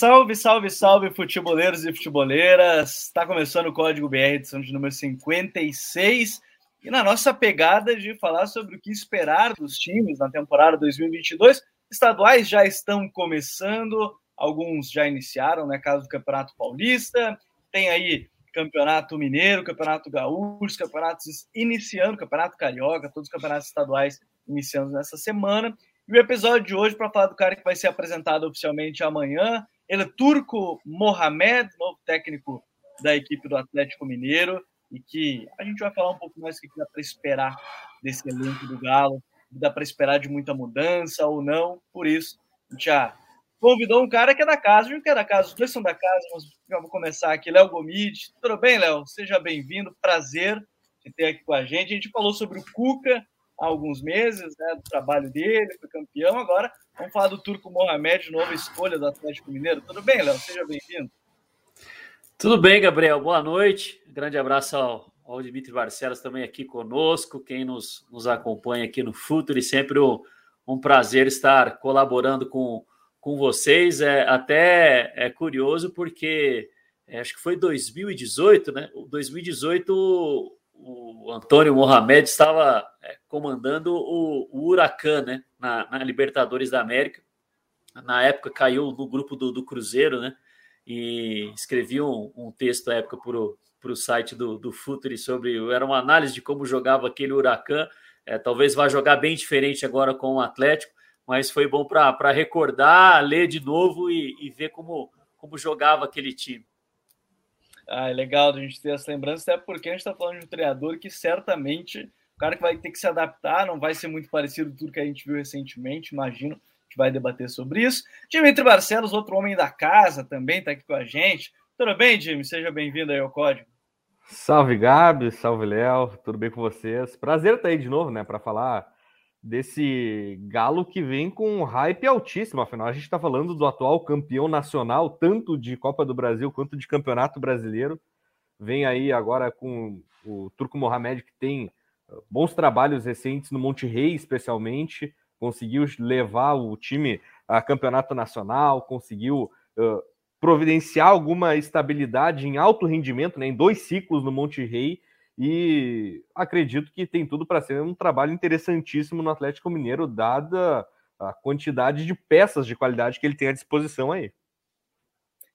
Salve, salve, salve, futeboleiros e futeboleiras! Está começando o Código BR, edição de número 56. E na nossa pegada de falar sobre o que esperar dos times na temporada 2022, estaduais já estão começando, alguns já iniciaram, né? Caso do Campeonato Paulista, tem aí Campeonato Mineiro, Campeonato Gaúcho, campeonatos iniciando, Campeonato Carioca, todos os campeonatos estaduais iniciando nessa semana. E o episódio de hoje, para falar do cara que vai ser apresentado oficialmente amanhã, ele é Turco Mohamed, novo técnico da equipe do Atlético Mineiro, e que a gente vai falar um pouco mais do que dá para esperar desse elenco do Galo, dá para esperar de muita mudança ou não. Por isso, a gente já convidou um cara que é da casa, gente que é da casa, os dois são da casa, mas vamos começar aqui, Léo Gomide. Tudo bem, Léo? Seja bem-vindo, prazer de ter aqui com a gente. A gente falou sobre o Cuca, há alguns meses, né, do trabalho dele, foi campeão. Agora vamos falar do Turco Mohamed, nova escolha do Atlético Mineiro. Tudo bem, Léo? Seja bem-vindo. Tudo bem, Gabriel. Boa noite. Grande abraço ao, ao Barcelos também aqui conosco, quem nos, nos acompanha aqui no Futuro. Sempre um, um prazer estar colaborando com, com vocês. É até é curioso porque é, acho que foi 2018, né? 2018 o Antônio Mohamed estava é, comandando o, o Huracan né, na, na, Libertadores da América. Na época caiu no grupo do, do Cruzeiro, né? E escrevi um, um texto à época para o site do, do Futuri sobre. Era uma análise de como jogava aquele Huracan. É, talvez vá jogar bem diferente agora com o Atlético, mas foi bom para recordar, ler de novo e, e ver como, como jogava aquele time. Ah, é legal a gente ter essa lembrança, até porque a gente está falando de um treinador que certamente o cara que vai ter que se adaptar, não vai ser muito parecido com tudo que a gente viu recentemente, imagino que vai debater sobre isso. Dimitri Barcelos, outro homem da casa, também está aqui com a gente. Tudo bem, Jimmy? Seja bem-vindo aí ao Código. Salve, Gabi, salve, Léo, tudo bem com vocês? Prazer estar aí de novo, né, para falar desse Galo que vem com um hype altíssimo. Afinal, a gente está falando do atual campeão nacional, tanto de Copa do Brasil quanto de Campeonato Brasileiro. Vem aí agora com o Turco Mohamed, que tem uh, bons trabalhos recentes no Monte Rei, especialmente. Conseguiu levar o time a campeonato nacional, conseguiu uh, providenciar alguma estabilidade em alto rendimento, né, em dois ciclos no Monte Rei e acredito que tem tudo para ser um trabalho interessantíssimo no Atlético Mineiro, dada a quantidade de peças de qualidade que ele tem à disposição aí.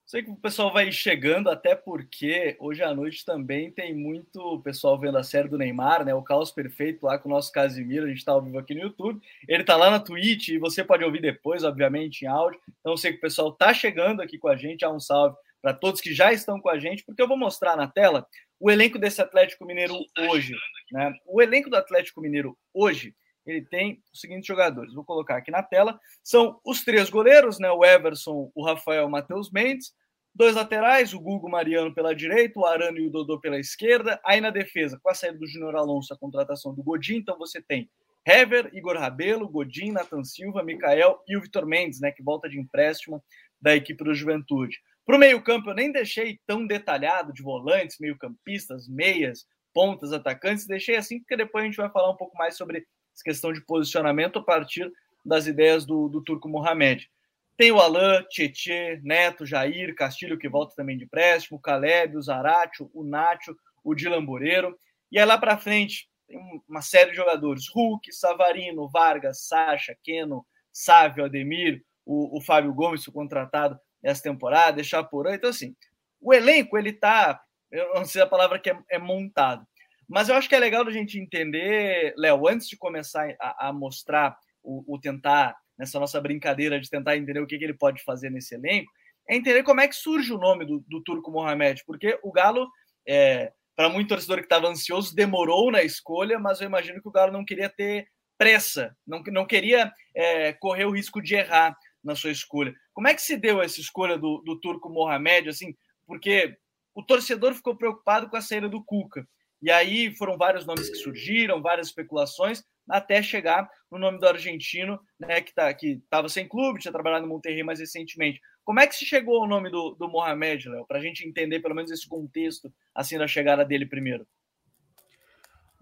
Sei que o pessoal vai chegando, até porque hoje à noite também tem muito pessoal vendo a série do Neymar, né? O Caos Perfeito lá com o nosso Casimiro, a gente está ao vivo aqui no YouTube. Ele está lá na Twitch e você pode ouvir depois, obviamente, em áudio. Então sei que o pessoal está chegando aqui com a gente. Há um salve para todos que já estão com a gente, porque eu vou mostrar na tela o elenco desse Atlético Mineiro hoje. Né? O elenco do Atlético Mineiro hoje, ele tem os seguintes jogadores. Vou colocar aqui na tela. São os três goleiros, né? O Everson, o Rafael, o Matheus Mendes. Dois laterais, o Gugo Mariano pela direita, o Arano e o Dodô pela esquerda. Aí na defesa, com a saída do Júnior Alonso, a contratação do Godin, então você tem Hever, Igor Rabelo, Godin, Nathan Silva, Mikael e o Vitor Mendes, né? Que volta de empréstimo da equipe do Juventude. Para o meio-campo, eu nem deixei tão detalhado de volantes, meio-campistas, meias, pontas, atacantes. Deixei assim, porque depois a gente vai falar um pouco mais sobre essa questão de posicionamento a partir das ideias do, do Turco Mohamed. Tem o Alain, Tietê, Neto, Jair, Castilho, que volta também de empréstimo, Caleb, o Zaratio, o Nacho, o Dilan Boreiro. E aí lá para frente, tem uma série de jogadores: Hulk, Savarino, Vargas, Sacha, Keno, Sávio, Ademir, o, o Fábio Gomes, foi contratado essa temporada, deixar por aí. Então, assim, o elenco, ele tá. Eu não sei a palavra que é, é montado. Mas eu acho que é legal a gente entender, Léo, antes de começar a, a mostrar o, o, tentar, nessa nossa brincadeira de tentar entender o que, que ele pode fazer nesse elenco, é entender como é que surge o nome do, do Turco Mohamed, porque o Galo, é, para muito torcedor que estava ansioso, demorou na escolha, mas eu imagino que o Galo não queria ter pressa, não, não queria é, correr o risco de errar na sua escolha. Como é que se deu essa escolha do, do Turco Mohamed, assim, porque o torcedor ficou preocupado com a saída do Cuca. E aí foram vários nomes que surgiram, várias especulações, até chegar no nome do argentino, né, que tá, estava sem clube, tinha trabalhado no Monterrey mais recentemente. Como é que se chegou ao nome do, do Mohamed, Léo, para a gente entender pelo menos esse contexto assim da chegada dele primeiro?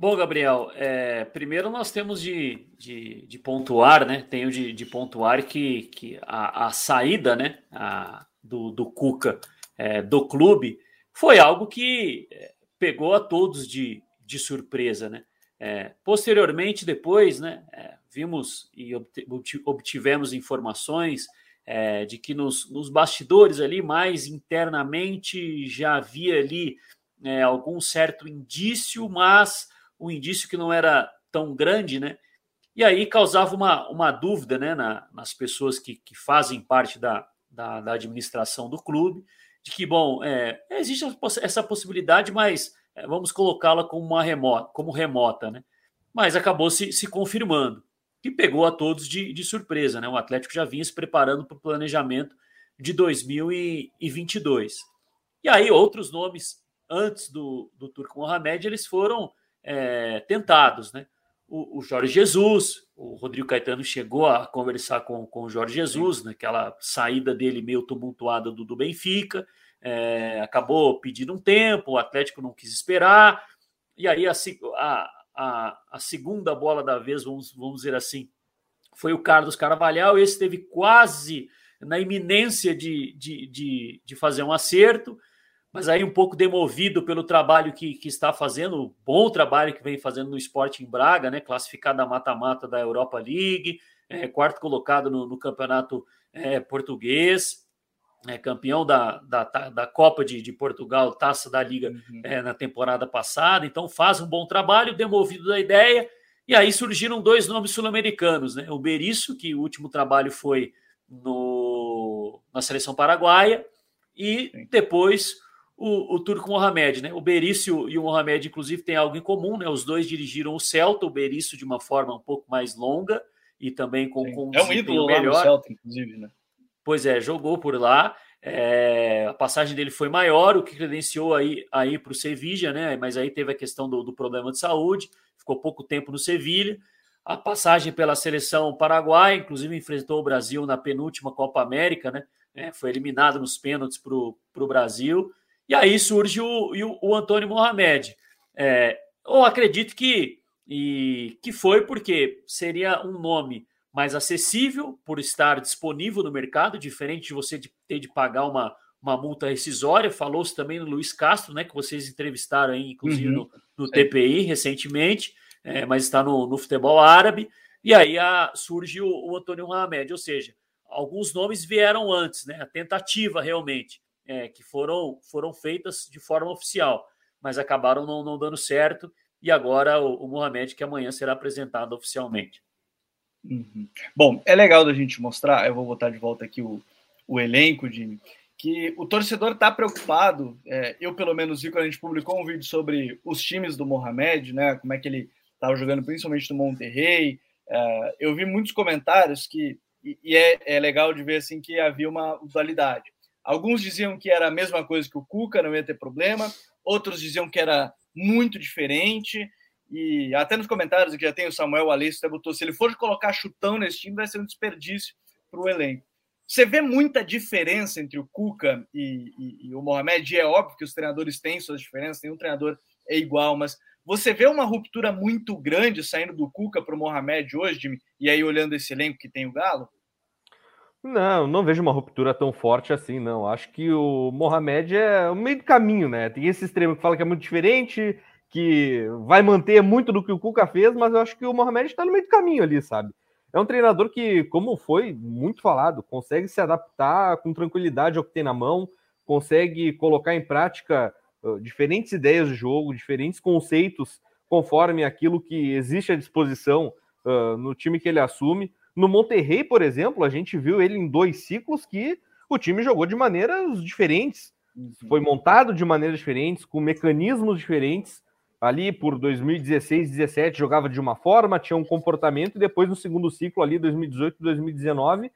Bom, Gabriel, é, primeiro nós temos de, de, de, pontuar, né? Tenho de, de pontuar que, que a, a saída, né? A, do, do Cuca é, do clube, foi algo que é, pegou a todos de, de surpresa, né? É, posteriormente, depois, né, é, vimos e obtivemos informações é, de que nos, nos, bastidores ali, mais internamente, já havia ali é, algum certo indício, mas um indício que não era tão grande, né? E aí causava uma, uma dúvida né, na, nas pessoas que, que fazem parte da, da, da administração do clube, de que, bom, é, existe essa possibilidade, mas é, vamos colocá-la como uma remota, como remota, né? Mas acabou se, se confirmando, que pegou a todos de, de surpresa, né? O Atlético já vinha se preparando para o planejamento de 2022. E aí outros nomes antes do, do Turco Mohamed, eles foram é, tentados, né? O, o, Jorge Jesus, o Rodrigo Caetano chegou a conversar com, com o Jorge Jesus, naquela saída dele meio tumultuada do, do Benfica, é, acabou pedindo um tempo, o Atlético não quis esperar, e aí a, a, a, a segunda bola da vez, vamos, vamos dizer assim, foi o Carlos Carvalhal, esse teve quase na iminência de, de, de, de fazer um acerto, mas aí um pouco demovido pelo trabalho que, que está fazendo, o bom trabalho que vem fazendo no esporte em Braga, né? Classificado a mata-mata da Europa League, é, quarto colocado no, no campeonato é, português, é, campeão da, da, da Copa de, de Portugal, taça da Liga uhum. é, na temporada passada, então faz um bom trabalho, demovido da ideia, e aí surgiram dois nomes sul-americanos, né? O Berício, que o último trabalho foi no, na seleção paraguaia, e depois o, o Turco Mohamed, né? O Berício e o Mohamed, inclusive, têm algo em comum, né? Os dois dirigiram o Celta, o Berício de uma forma um pouco mais longa e também com, com um É um ídolo melhor. lá no Celta, inclusive, né? Pois é, jogou por lá. É, a passagem dele foi maior, o que credenciou aí, aí para o Sevilla, né? Mas aí teve a questão do, do problema de saúde, ficou pouco tempo no Sevilha. A passagem pela seleção paraguaia, inclusive enfrentou o Brasil na penúltima Copa América, né? É, foi eliminado nos pênaltis para o Brasil. E aí surge o, o, Antônio Mohamed. É, eu acredito que, e, que foi porque seria um nome mais acessível por estar disponível no mercado, diferente de você ter de pagar uma, uma multa rescisória. Falou-se também no Luiz Castro, né, que vocês entrevistaram aí, inclusive uhum, no, no TPI recentemente, é, mas está no, no, futebol árabe. E aí a, surge o, o Antônio Mohamed, ou seja, alguns nomes vieram antes, né, a tentativa realmente é, que foram, foram feitas de forma oficial, mas acabaram não, não dando certo. E agora o, o Mohamed, que amanhã será apresentado oficialmente. Uhum. Bom, é legal da gente mostrar, eu vou botar de volta aqui o, o elenco, Jimmy, que o torcedor está preocupado. É, eu, pelo menos, vi quando a gente publicou um vídeo sobre os times do Mohamed, né? Como é que ele estava jogando, principalmente no Monterrey. É, eu vi muitos comentários que, e, e é, é legal de ver assim que havia uma dualidade. Alguns diziam que era a mesma coisa que o Cuca, não ia ter problema. Outros diziam que era muito diferente. E até nos comentários que já tem o Samuel até botou, se ele for colocar chutão nesse time, vai ser um desperdício para o elenco. Você vê muita diferença entre o Cuca e, e, e, o Mohamed? E é óbvio que os treinadores têm suas diferenças, nenhum treinador é igual, mas você vê uma ruptura muito grande saindo do Cuca para o Mohamed hoje, Jimmy, e aí olhando esse elenco que tem o Galo? Não, não vejo uma ruptura tão forte assim, não. Acho que o Mohamed é o meio do caminho, né? Tem esse extremo que fala que é muito diferente, que vai manter muito do que o Cuca fez, mas eu acho que o Mohamed está no meio do caminho ali, sabe? É um treinador que, como foi muito falado, consegue se adaptar com tranquilidade ao que tem na mão, consegue colocar em prática diferentes ideias de jogo, diferentes conceitos, conforme aquilo que existe à disposição uh, no time que ele assume. No Monterrey, por exemplo, a gente viu ele em dois ciclos que o time jogou de maneiras diferentes, uhum. foi montado de maneiras diferentes, com mecanismos diferentes. Ali por 2016, 17 jogava de uma forma, tinha um comportamento, e depois no segundo ciclo, ali 2018, 2019,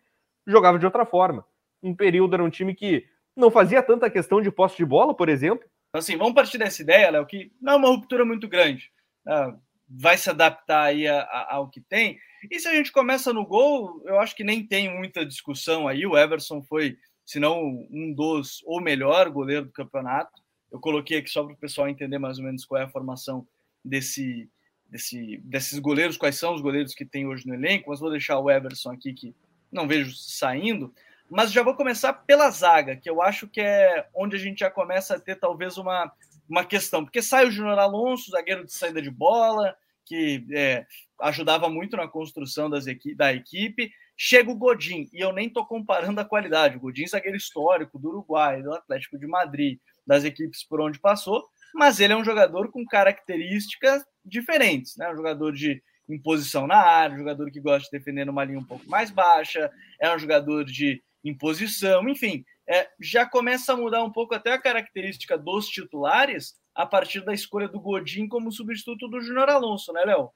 jogava de outra forma. Um período era um time que não fazia tanta questão de posse de bola, por exemplo. Assim, vamos partir dessa ideia, Léo, que não é uma ruptura muito grande. Ah, vai se adaptar aí ao que tem. E se a gente começa no gol, eu acho que nem tem muita discussão aí. O Everson foi, se não um dos ou melhor goleiro do campeonato. Eu coloquei aqui só para o pessoal entender mais ou menos qual é a formação desse, desse, desses goleiros, quais são os goleiros que tem hoje no elenco, mas vou deixar o Everson aqui que não vejo saindo. mas já vou começar pela zaga, que eu acho que é onde a gente já começa a ter talvez uma, uma questão, porque sai o Júnior Alonso, zagueiro de saída de bola, que é, ajudava muito na construção das equi da equipe. Chega o Godin, e eu nem estou comparando a qualidade. O Godin, zagueiro histórico do Uruguai, do Atlético de Madrid, das equipes por onde passou, mas ele é um jogador com características diferentes, né? Um jogador de imposição na área, um jogador que gosta de defender numa linha um pouco mais baixa, é um jogador de imposição, enfim, é, já começa a mudar um pouco até a característica dos titulares a partir da escolha do Godin como substituto do Júnior Alonso, né, Léo?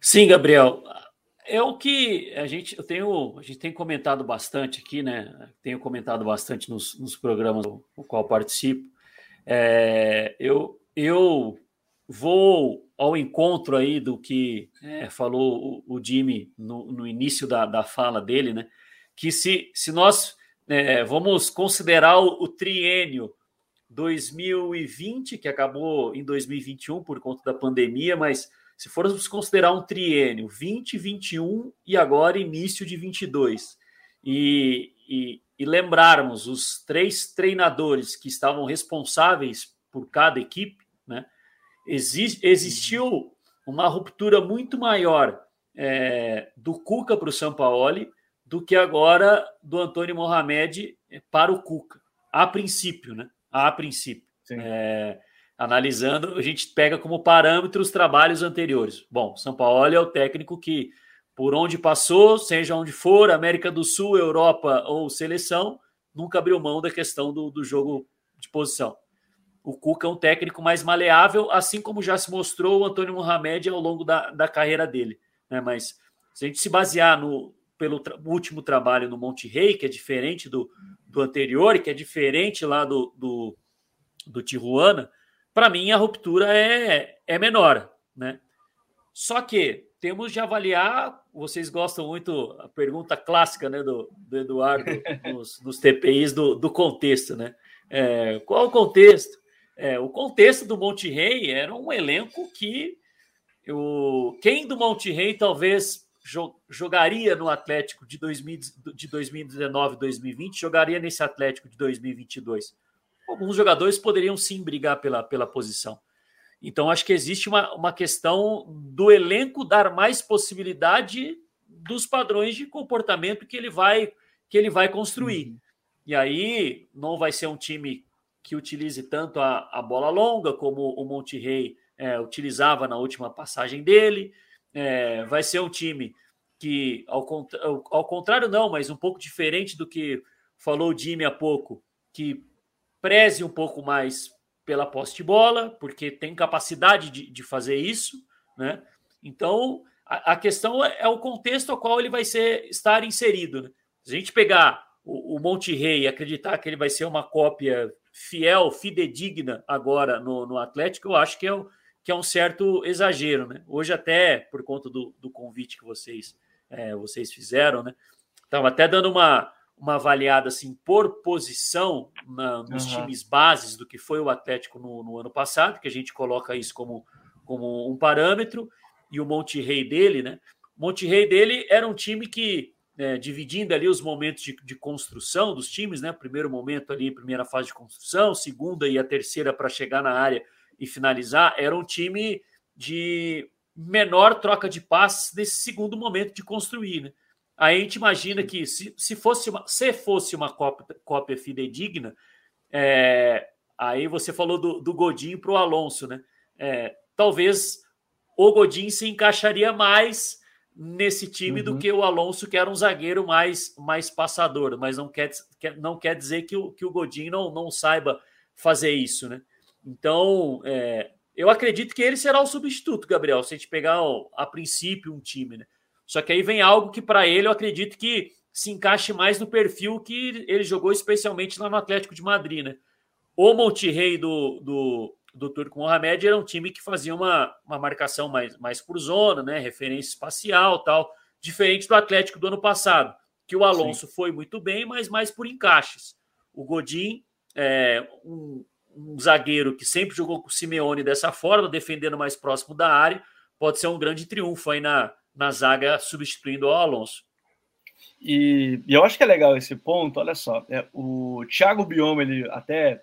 Sim, Gabriel. É o que a gente, eu tenho, a gente tem comentado bastante aqui, né? Tenho comentado bastante nos, nos programas no qual participo. É, eu, eu vou ao encontro aí do que é, falou o, o Jimmy no, no início da, da fala dele, né? Que se, se nós é, vamos considerar o, o triênio 2020, que acabou em 2021 por conta da pandemia, mas se formos considerar um triênio 2021 e agora início de 22, e, e, e lembrarmos os três treinadores que estavam responsáveis por cada equipe, né, exist, existiu uma ruptura muito maior é, do Cuca para o Sampaoli do que agora do Antônio Mohamed para o Cuca, a princípio, né? A princípio. É, analisando, a gente pega como parâmetro os trabalhos anteriores. Bom, São Paulo é o técnico que, por onde passou, seja onde for, América do Sul, Europa ou seleção, nunca abriu mão da questão do, do jogo de posição. O Cuca é um técnico mais maleável, assim como já se mostrou o Antônio Mohamed ao longo da, da carreira dele. Né? Mas se a gente se basear no, pelo tra último trabalho no Monte Rei, que é diferente do, do anterior, que é diferente lá do, do, do Tijuana, para mim a ruptura é, é menor. Né? Só que temos de avaliar, vocês gostam muito, a pergunta clássica né, do, do Eduardo nos, nos TPIs do, do contexto. Né? É, qual o contexto? É, o contexto do Monte Rei era um elenco que o, quem do Monte Rei talvez jogaria no Atlético de, 2000, de 2019 2020, jogaria nesse Atlético de 2022. Alguns jogadores poderiam sim brigar pela, pela posição. Então, acho que existe uma, uma questão do elenco dar mais possibilidade dos padrões de comportamento que ele vai, que ele vai construir. Uhum. E aí, não vai ser um time que utilize tanto a, a bola longa como o Monte Rei é, utilizava na última passagem dele é, vai ser um time que, ao, ao, contrário, não, mas um pouco diferente do que falou o Jimmy há pouco, que preze um pouco mais pela posse de bola, porque tem capacidade de, de fazer isso, né? Então, a, a, questão é, é o contexto ao qual ele vai ser, estar inserido. Né? Se a gente pegar o, o Monte Rei e acreditar que ele vai ser uma cópia fiel, fidedigna agora no, no Atlético, eu acho que é o, que é um certo exagero, né? Hoje até por conta do, do convite que vocês é, vocês fizeram, né? Estava até dando uma, uma avaliada assim por posição na, nos uhum. times bases do que foi o Atlético no, no, ano passado, que a gente coloca isso como, como um parâmetro, e o Monte Rei dele, né? O Monte Rei dele era um time que, é, dividindo ali os momentos de, de, construção dos times, né? Primeiro momento ali, primeira fase de construção, segunda e a terceira para chegar na área e finalizar, era um time de menor troca de passes nesse segundo momento de construir. Né? Aí a gente imagina que se, se, fosse, uma, se fosse uma cópia, cópia fidedigna, é, aí você falou do, do Godinho para o Alonso, né? É, talvez o Godinho se encaixaria mais nesse time uhum. do que o Alonso, que era um zagueiro mais, mais passador, mas não quer, não quer dizer que o, que o Godinho não, não saiba fazer isso, né? Então, é, eu acredito que ele será o substituto, Gabriel, se a gente pegar ó, a princípio um time, né? Só que aí vem algo que para ele eu acredito que se encaixe mais no perfil que ele jogou especialmente lá no Atlético de Madrid, né? O Monterrey do, do, do Turco Mohamed era um time que fazia uma, uma marcação mais, mais por zona, né? Referência espacial tal, diferente do Atlético do ano passado, que o Alonso Sim. foi muito bem, mas mais por encaixes. O Godin, é, um, um zagueiro que sempre jogou com o Simeone dessa forma, defendendo mais próximo da área, pode ser um grande triunfo aí na, na zaga, substituindo o Alonso. E, e, eu acho que é legal esse ponto. Olha só, é, o Thiago Bioma ele até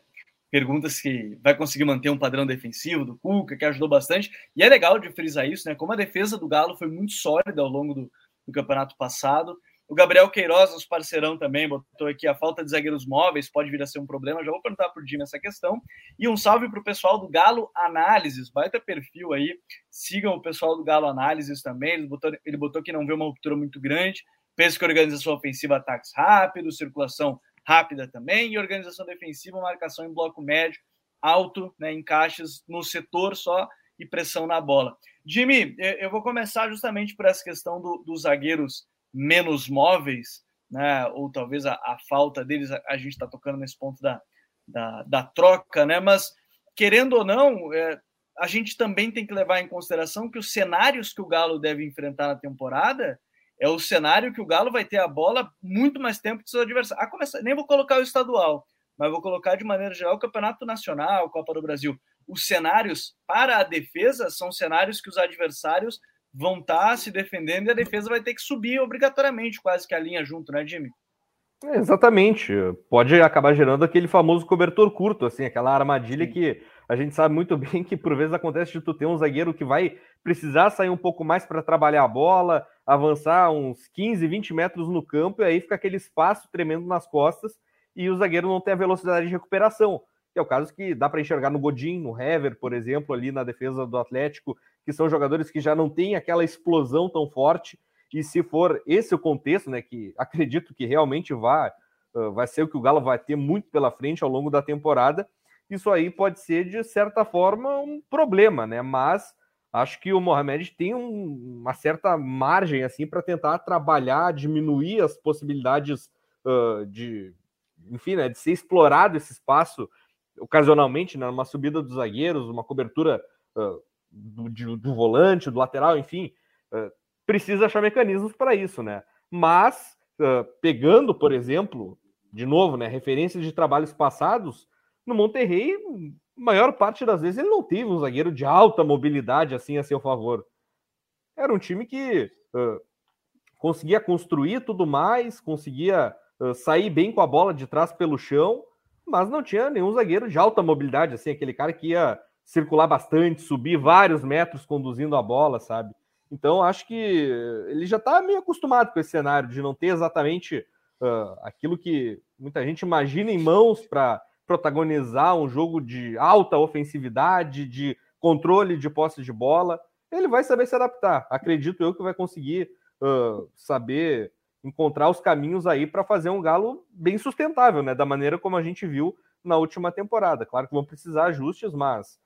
pergunta se vai conseguir manter um padrão defensivo do Cuca, que ajudou bastante. E é legal de frisar isso, né? Como a defesa do Galo foi muito sólida ao longo do, do campeonato passado. O Gabriel Queiroz, nosso parceirão também, botou aqui a falta de zagueiros móveis, pode vir a ser um problema. Já vou perguntar para o Jimmy essa questão. E um salve para o pessoal do Galo Análises, baita perfil aí. Sigam o pessoal do Galo Análises também. Ele botou, ele botou que não vê uma ruptura muito grande. Penso que organização ofensiva, ataques rápidos, circulação rápida também, e organização defensiva, marcação em bloco médio, alto, né, encaixes no setor só e pressão na bola. Jimmy, eu vou começar justamente por essa questão do, dos zagueiros menos móveis, né, ou talvez a, a falta deles, a, a gente está tocando nesse ponto da, da, da, troca, né, mas querendo ou não, é, a gente também tem que levar em consideração que os cenários que o Galo deve enfrentar na temporada é o cenário que o Galo vai ter a bola muito mais tempo que seus adversários. Ah, começar, nem vou colocar o estadual, mas vou colocar de maneira geral o Campeonato Nacional, Copa do Brasil. Os cenários para a defesa são cenários que os adversários vão estar tá se defendendo e a defesa vai ter que subir obrigatoriamente, quase que a linha junto, né, Jimmy? É, exatamente. Pode acabar gerando aquele famoso cobertor curto, assim, aquela armadilha Sim. que a gente sabe muito bem que por vezes acontece de tu ter um zagueiro que vai precisar sair um pouco mais para trabalhar a bola, avançar uns 15, 20 metros no campo, e aí fica aquele espaço tremendo nas costas e o zagueiro não tem a velocidade de recuperação. Que é o caso que dá para enxergar no Godin, no Hever, por exemplo, ali na defesa do Atlético, que são jogadores que já não têm aquela explosão tão forte. E se for esse o contexto, né, que acredito que realmente vai, vai ser o que o Galo vai ter muito pela frente ao longo da temporada, isso aí pode ser, de certa forma, um problema, né? Mas acho que o Mohamed tem um, uma certa margem assim para tentar trabalhar, diminuir as possibilidades uh, de, enfim, né, de ser explorado esse espaço ocasionalmente, né, numa subida dos zagueiros, uma cobertura uh, do, do, volante, do lateral, enfim, uh, precisa achar mecanismos para isso, né? Mas pegando, por exemplo, de novo, né, referências de trabalhos passados, no Monterrey, maior parte das vezes ele não teve um zagueiro de alta mobilidade assim a seu favor. Era um time que uh, conseguia construir tudo mais, conseguia uh, sair bem com a bola de trás pelo chão, mas não tinha nenhum zagueiro de alta mobilidade, assim, aquele cara que ia circular bastante, subir vários metros conduzindo a bola, sabe? Então acho que ele já está meio acostumado com esse cenário de não ter exatamente uh, aquilo que muita gente imagina em mãos para protagonizar um jogo de alta ofensividade, de controle de posse de bola, ele vai saber se adaptar. Acredito eu que vai conseguir uh, saber encontrar os caminhos aí para fazer um Galo bem sustentável, né? Da maneira como a gente viu na última temporada. Claro que vão precisar ajustes, mas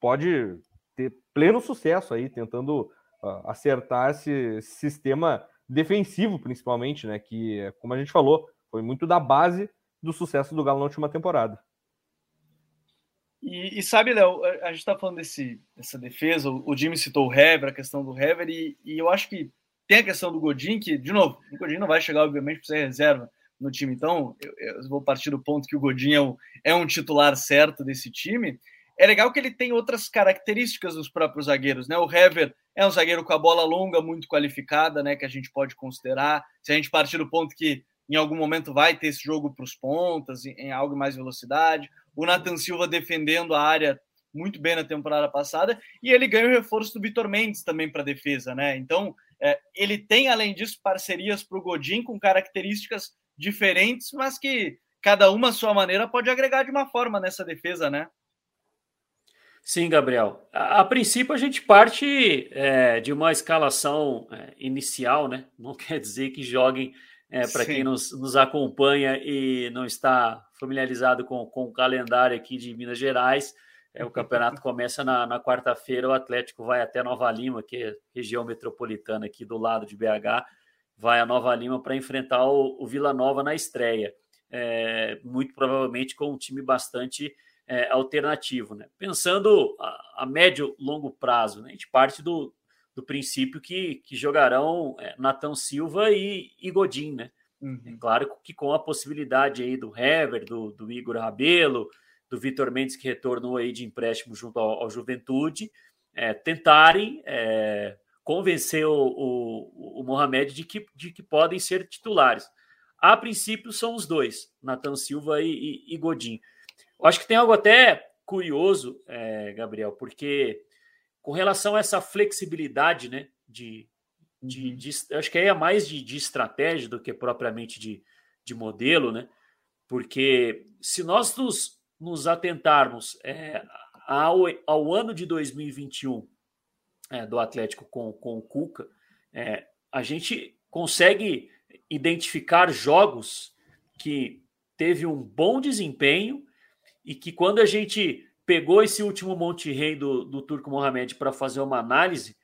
pode ter pleno sucesso aí tentando uh, acertar esse sistema defensivo, principalmente, né? Que, como a gente falou, foi muito da base do sucesso do Galo na última temporada. E, e sabe, Léo, a gente está falando desse, dessa defesa, o, o Jimmy citou o Hever, a questão do Hever, e, e, eu acho que tem a questão do Godin, que, de novo, o Godin não vai chegar, obviamente, para ser reserva no time, então eu, eu, vou partir do ponto que o Godin é um, é um titular certo desse time. É legal que ele tem outras características dos próprios zagueiros, né? O Hever é um zagueiro com a bola longa, muito qualificada, né? Que a gente pode considerar. Se a gente partir do ponto que em algum momento vai ter esse jogo para os pontas, em, algo mais velocidade. O Nathan Silva defendendo a área muito bem na temporada passada, e ele ganha o reforço do Vitor Mendes também para a defesa, né? Então, é, ele tem, além disso, parcerias para o Godin com características diferentes, mas que cada uma à sua maneira pode agregar de uma forma nessa defesa, né? Sim, Gabriel. A, a princípio, a gente parte é, de uma escalação é, inicial, né? Não quer dizer que joguem é, para quem nos, nos acompanha e não está familiarizado com, com o calendário aqui de Minas Gerais, é, o campeonato começa na, na quarta-feira, o Atlético vai até Nova Lima, que é região metropolitana aqui do lado de BH, vai a Nova Lima para enfrentar o, o, Vila Nova na estreia. É, muito provavelmente com um time bastante é, alternativo. Né? Pensando a, a médio longo prazo, né? a gente parte do, do princípio que, que jogarão é, Silva e, e Godin, né? Uhum. É claro que com a possibilidade aí do Hever, do, do Igor Rabelo, do Vitor Mendes, que retornou aí de empréstimo junto ao, ao Juventude, é, tentarem é, convencer o, o, o Mohamed de que, de que podem ser titulares. A princípio, são os dois, Nathan Silva e, e, e Godin. Eu acho que tem algo até curioso, é, Gabriel, porque com relação a essa flexibilidade né, de, de, uhum. de, acho que aí é mais de, de estratégia do que propriamente de, de modelo, né? Porque se nós nos, nos atentarmos é, ao, ao ano de 2021 é, do Atlético com, com o Cuca, é, a gente consegue identificar jogos que teve um bom desempenho e que quando a gente pegou esse último Monte Rei do, do Turco Mohamed para fazer uma análise,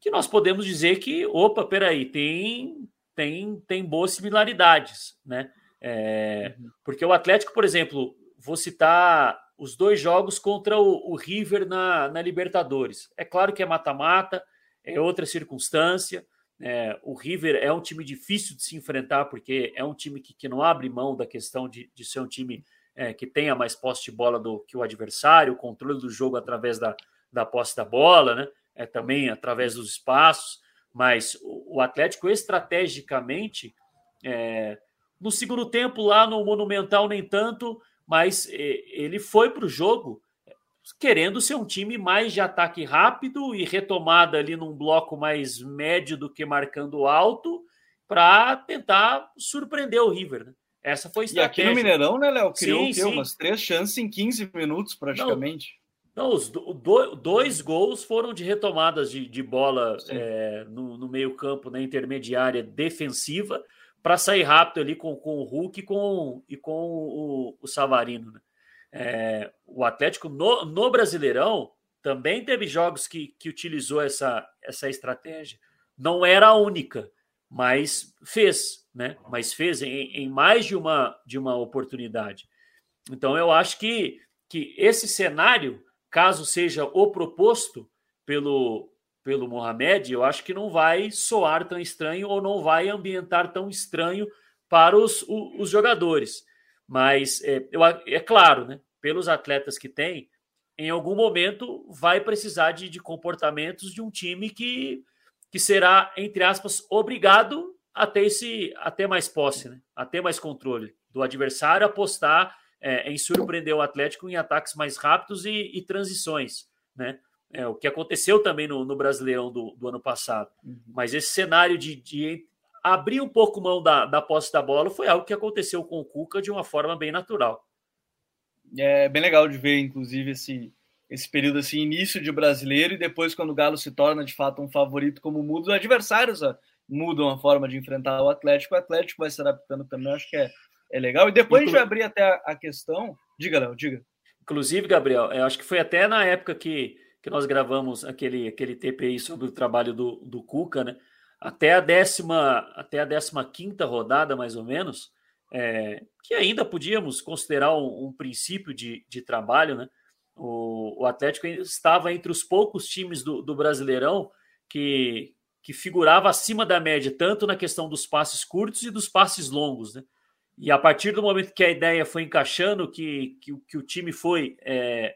que nós podemos dizer que, opa, peraí, tem, tem, tem boas similaridades, né? É, uhum. Porque o Atlético, por exemplo, vou citar os dois jogos contra o, o River na, na, Libertadores. É claro que é mata-mata, é outra circunstância. É, o River é um time difícil de se enfrentar, porque é um time que, que não abre mão da questão de, de ser um time é, que tenha mais posse de bola do que o adversário, o controle do jogo através da, da posse da bola, né? É, também através dos espaços. Mas o, o Atlético, estrategicamente, é, no segundo tempo, lá no Monumental, nem tanto, mas ele foi para o jogo querendo ser um time mais de ataque rápido e retomada ali num bloco mais médio do que marcando alto para tentar surpreender o River. Né? Essa foi a estratégia. E aqui no Mineirão, né, Léo? Criou sim, sim. umas três chances em 15 minutos praticamente. Não, não os do, dois gols foram de retomadas de, de bola é, no, no meio campo, na intermediária defensiva para sair rápido ali com, com o Hulk e com, e com o, o Savarino. Né? É, o Atlético no, no, Brasileirão também teve jogos que, que utilizou essa, essa estratégia. Não era a única, mas fez, né? Mas fez em, em mais de uma, de uma oportunidade. Então eu acho que, que esse cenário, caso seja o proposto pelo, pelo Mohamed, eu acho que não vai soar tão estranho ou não vai ambientar tão estranho para os, os, os jogadores. Mas é, eu, é claro, né, pelos atletas que tem, em algum momento vai precisar de, de comportamentos de um time que, que será, entre aspas, obrigado a ter, esse, a ter mais posse, né? a ter mais controle do adversário, apostar é, em surpreender o Atlético em ataques mais rápidos e, e transições. Né? É, o que aconteceu também no, no Brasileirão do, do, ano passado. Uhum. Mas esse cenário de, de, abrir um pouco mão da, da posse da bola foi algo que aconteceu com o Cuca de uma forma bem natural. É bem legal de ver, inclusive, esse, esse período assim, início de brasileiro e depois quando o Galo se torna de fato um favorito, como muda, os adversários ó, mudam a forma de enfrentar o Atlético, o Atlético vai se adaptando também, acho que é, é legal. E depois Inclu... a gente vai abrir até a, a questão. Diga, Léo, diga. Inclusive, Gabriel, eu acho que foi até na época que que nós gravamos aquele, aquele TPI sobre o trabalho do, do Cuca, né? Até a décima, até a décima quinta rodada, mais ou menos, é, que ainda podíamos considerar um, um princípio de, de trabalho, né? O, o, Atlético estava entre os poucos times do, do Brasileirão que, que figurava acima da média, tanto na questão dos passes curtos e dos passes longos, né? E a partir do momento que a ideia foi encaixando, que, que, que o time foi é,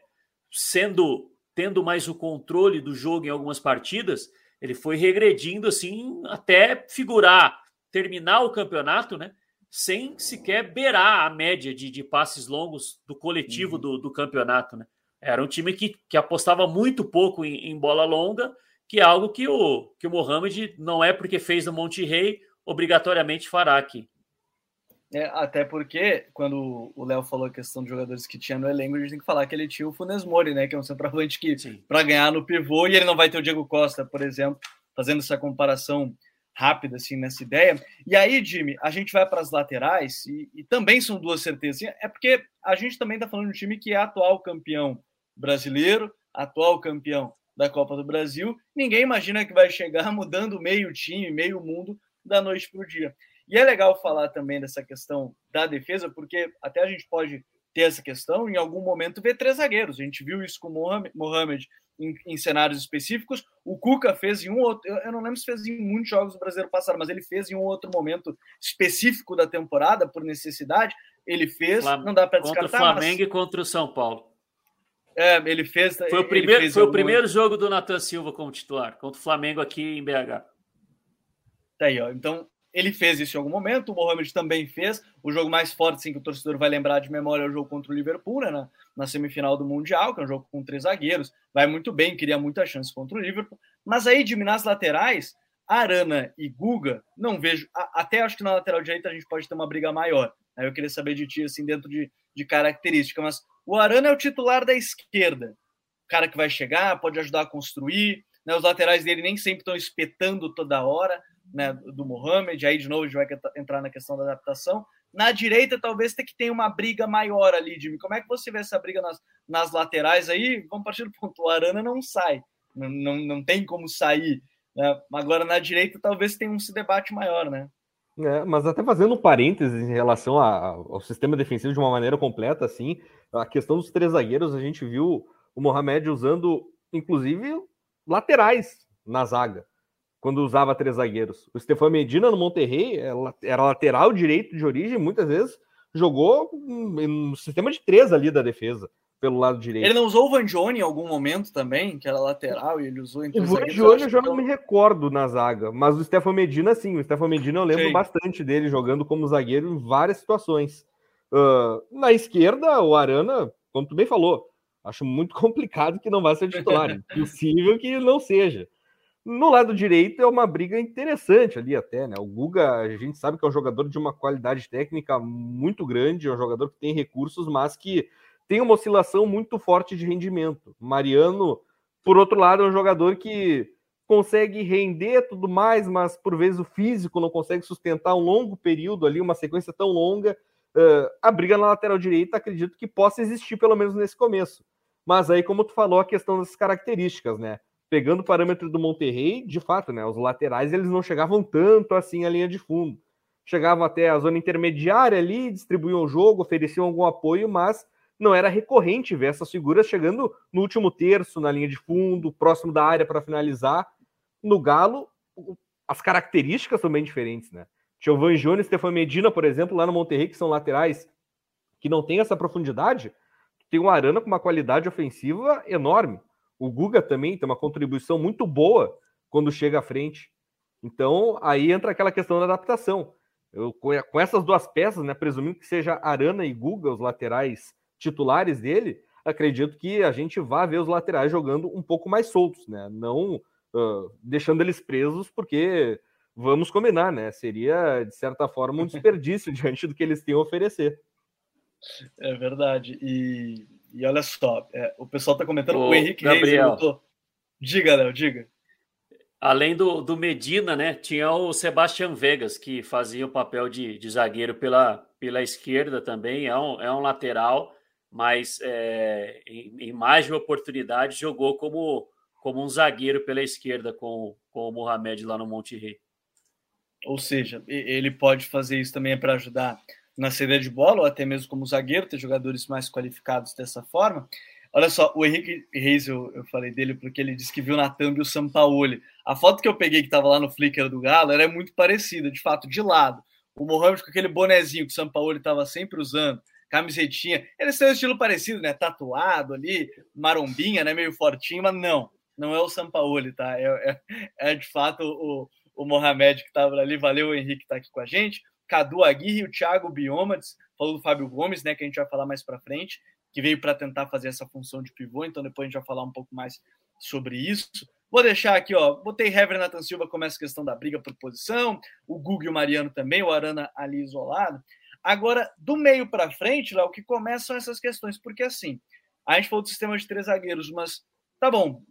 sendo tendo mais o controle do jogo em algumas partidas, ele foi regredindo assim até figurar, terminar o campeonato, né? Sem sequer beirar a média de, de passes longos do coletivo uhum. do, do, campeonato, né? Era um time que, que apostava muito pouco em, em, bola longa, que é algo que o, que o Mohamed não é porque fez no Monte Rei, obrigatoriamente fará aqui. É, até porque, quando o Léo falou a questão de jogadores que tinha no elenco, a gente tem que falar que ele tinha o Funes Mori, né? Que é um centroavante que, para ganhar no pivô, e ele não vai ter o Diego Costa, por exemplo, fazendo essa comparação rápida, assim, nessa ideia. E aí, Jimmy, a gente vai para as laterais, e, e, também são duas certezas. É porque a gente também está falando de um time que é atual campeão brasileiro, atual campeão da Copa do Brasil. Ninguém imagina que vai chegar mudando meio time, meio mundo da noite para o dia. E é legal falar também dessa questão da defesa, porque até a gente pode ter essa questão em algum momento ver três zagueiros. A gente viu isso com o Mohamed em, em, cenários específicos. O Cuca fez em um outro, eu, não lembro se fez em muitos jogos do brasileiro passado, mas ele fez em um outro momento específico da temporada, por necessidade. Ele fez, Flam não dá para descartar. Contra o Flamengo mas... e contra o São Paulo. É, ele fez. Foi o primeiro, foi o primeiro jogo do Nathan Silva como titular, contra o Flamengo aqui em BH. Tá aí, ó. Então, ele fez isso em algum momento, o Mohamed também fez. O jogo mais forte, sim, que o torcedor vai lembrar de memória é o jogo contra o Liverpool, né, na, na, semifinal do Mundial, que é um jogo com três zagueiros. Vai muito bem, queria muita chance contra o Liverpool. Mas aí, de nas laterais, Arana e Guga, não vejo. A, até acho que na lateral direita a gente pode ter uma briga maior. Aí eu queria saber de ti, assim, dentro de, de característica. Mas o Arana é o titular da esquerda. O cara que vai chegar, pode ajudar a construir. Né, os laterais dele nem sempre estão espetando toda hora né, do Mohamed, aí de novo a gente vai entrar na questão da adaptação. Na direita, talvez tenha que ter uma briga maior ali, Jimmy. Como é que você vê essa briga nas, nas laterais aí? Vamos partir do ponto: o Arana não sai, não, não, não tem como sair. Né? Agora, na direita, talvez tenha um debate maior, né? É, mas até fazendo um parênteses em relação a, ao sistema defensivo de uma maneira completa, assim, a questão dos três zagueiros, a gente viu o Mohamed usando, inclusive, laterais na zaga quando usava três zagueiros. O Stefan Medina no Monterrey é era lateral direito de origem, muitas vezes jogou no sistema de três ali da defesa, pelo lado direito. Ele não usou o Van Johnny em algum momento também, que era lateral, e ele usou entre O Van Johnny eu já não me recordo na zaga, mas o Stefan Medina sim, o Stefan Medina eu lembro sim. bastante dele jogando como zagueiro em várias situações. Uh, na esquerda, o Arana, como tu bem falou, acho muito complicado que não vá ser titular, impossível que não seja. No lado direito é uma briga interessante ali até, né? O Guga, a gente sabe que é um jogador de uma qualidade técnica muito grande, é um jogador que tem recursos, mas que tem uma oscilação muito forte de rendimento. Mariano, por outro lado, é um jogador que consegue render tudo mais, mas por vezes o físico não consegue sustentar um longo período ali, uma sequência tão longa. Uh, a briga na lateral direita acredito que possa existir pelo menos nesse começo. Mas aí, como tu falou, a questão das características, né? pegando o parâmetro do Monterrey, de fato, né, os laterais eles não chegavam tanto assim à linha de fundo. Chegavam até a zona intermediária ali, distribuíam o jogo, ofereciam algum apoio, mas não era recorrente ver essas figuras chegando no último terço, na linha de fundo, próximo da área para finalizar. No Galo, as características são bem diferentes, né? Van Jones e Stefan Medina, por exemplo, lá no Monterrey, que são laterais que não tem essa profundidade. Tem o Arana com uma qualidade ofensiva enorme. O Guga também tem uma contribuição muito boa quando chega à frente. Então, aí entra aquela questão da adaptação. Eu, com essas duas peças, né, presumindo que seja Arana e Guga os laterais titulares dele, acredito que a gente vai ver os laterais jogando um pouco mais soltos, né? Não uh, deixando eles presos, porque vamos combinar, né? Seria, de certa forma, um desperdício diante do que eles têm a oferecer. É verdade. E e olha só, é, o pessoal está comentando, o, o Henrique Gabriel. Reis botou... Diga, Léo, diga. Além do, do Medina, né, tinha o Sebastian Vegas, que fazia o papel de, de zagueiro pela, pela esquerda também, é um, é um lateral, mas é, em, em, mais de uma oportunidade jogou como, como um zagueiro pela esquerda com, com o Mohamed lá no Monte Rei. Ou seja, ele pode fazer isso também para ajudar na saída de bola, ou até mesmo como zagueiro, ter jogadores mais qualificados dessa forma. Olha só, o Henrique Reis, eu, eu falei dele porque ele disse que viu na thumb o Sampaoli. A foto que eu peguei que estava lá no Flickr do Galo era muito parecida, de fato, de lado. O Mohamed com aquele bonezinho que o Sampaoli estava sempre usando, camisetinha. Eles têm um estilo parecido, né? Tatuado ali, marombinha, né? Meio fortinho, mas não, não é o Sampaoli, tá? É, é, é de fato o, o Mohamed que estava ali. Valeu, Henrique, que está aqui com a gente. Cadu Aguirre, o Thiago Biomates, falou do Fábio Gomes, né, que a gente vai falar mais para frente, que veio para tentar fazer essa função de pivô, então depois a gente vai falar um pouco mais sobre isso. Vou deixar aqui, ó, botei Hever Nathan Silva como essa questão da briga por posição, o Google e o Mariano também, o Arana ali isolado. Agora, do meio para frente, lá, o que começam essas questões, porque assim, a gente falou do sistema de três zagueiros, mas tá bom,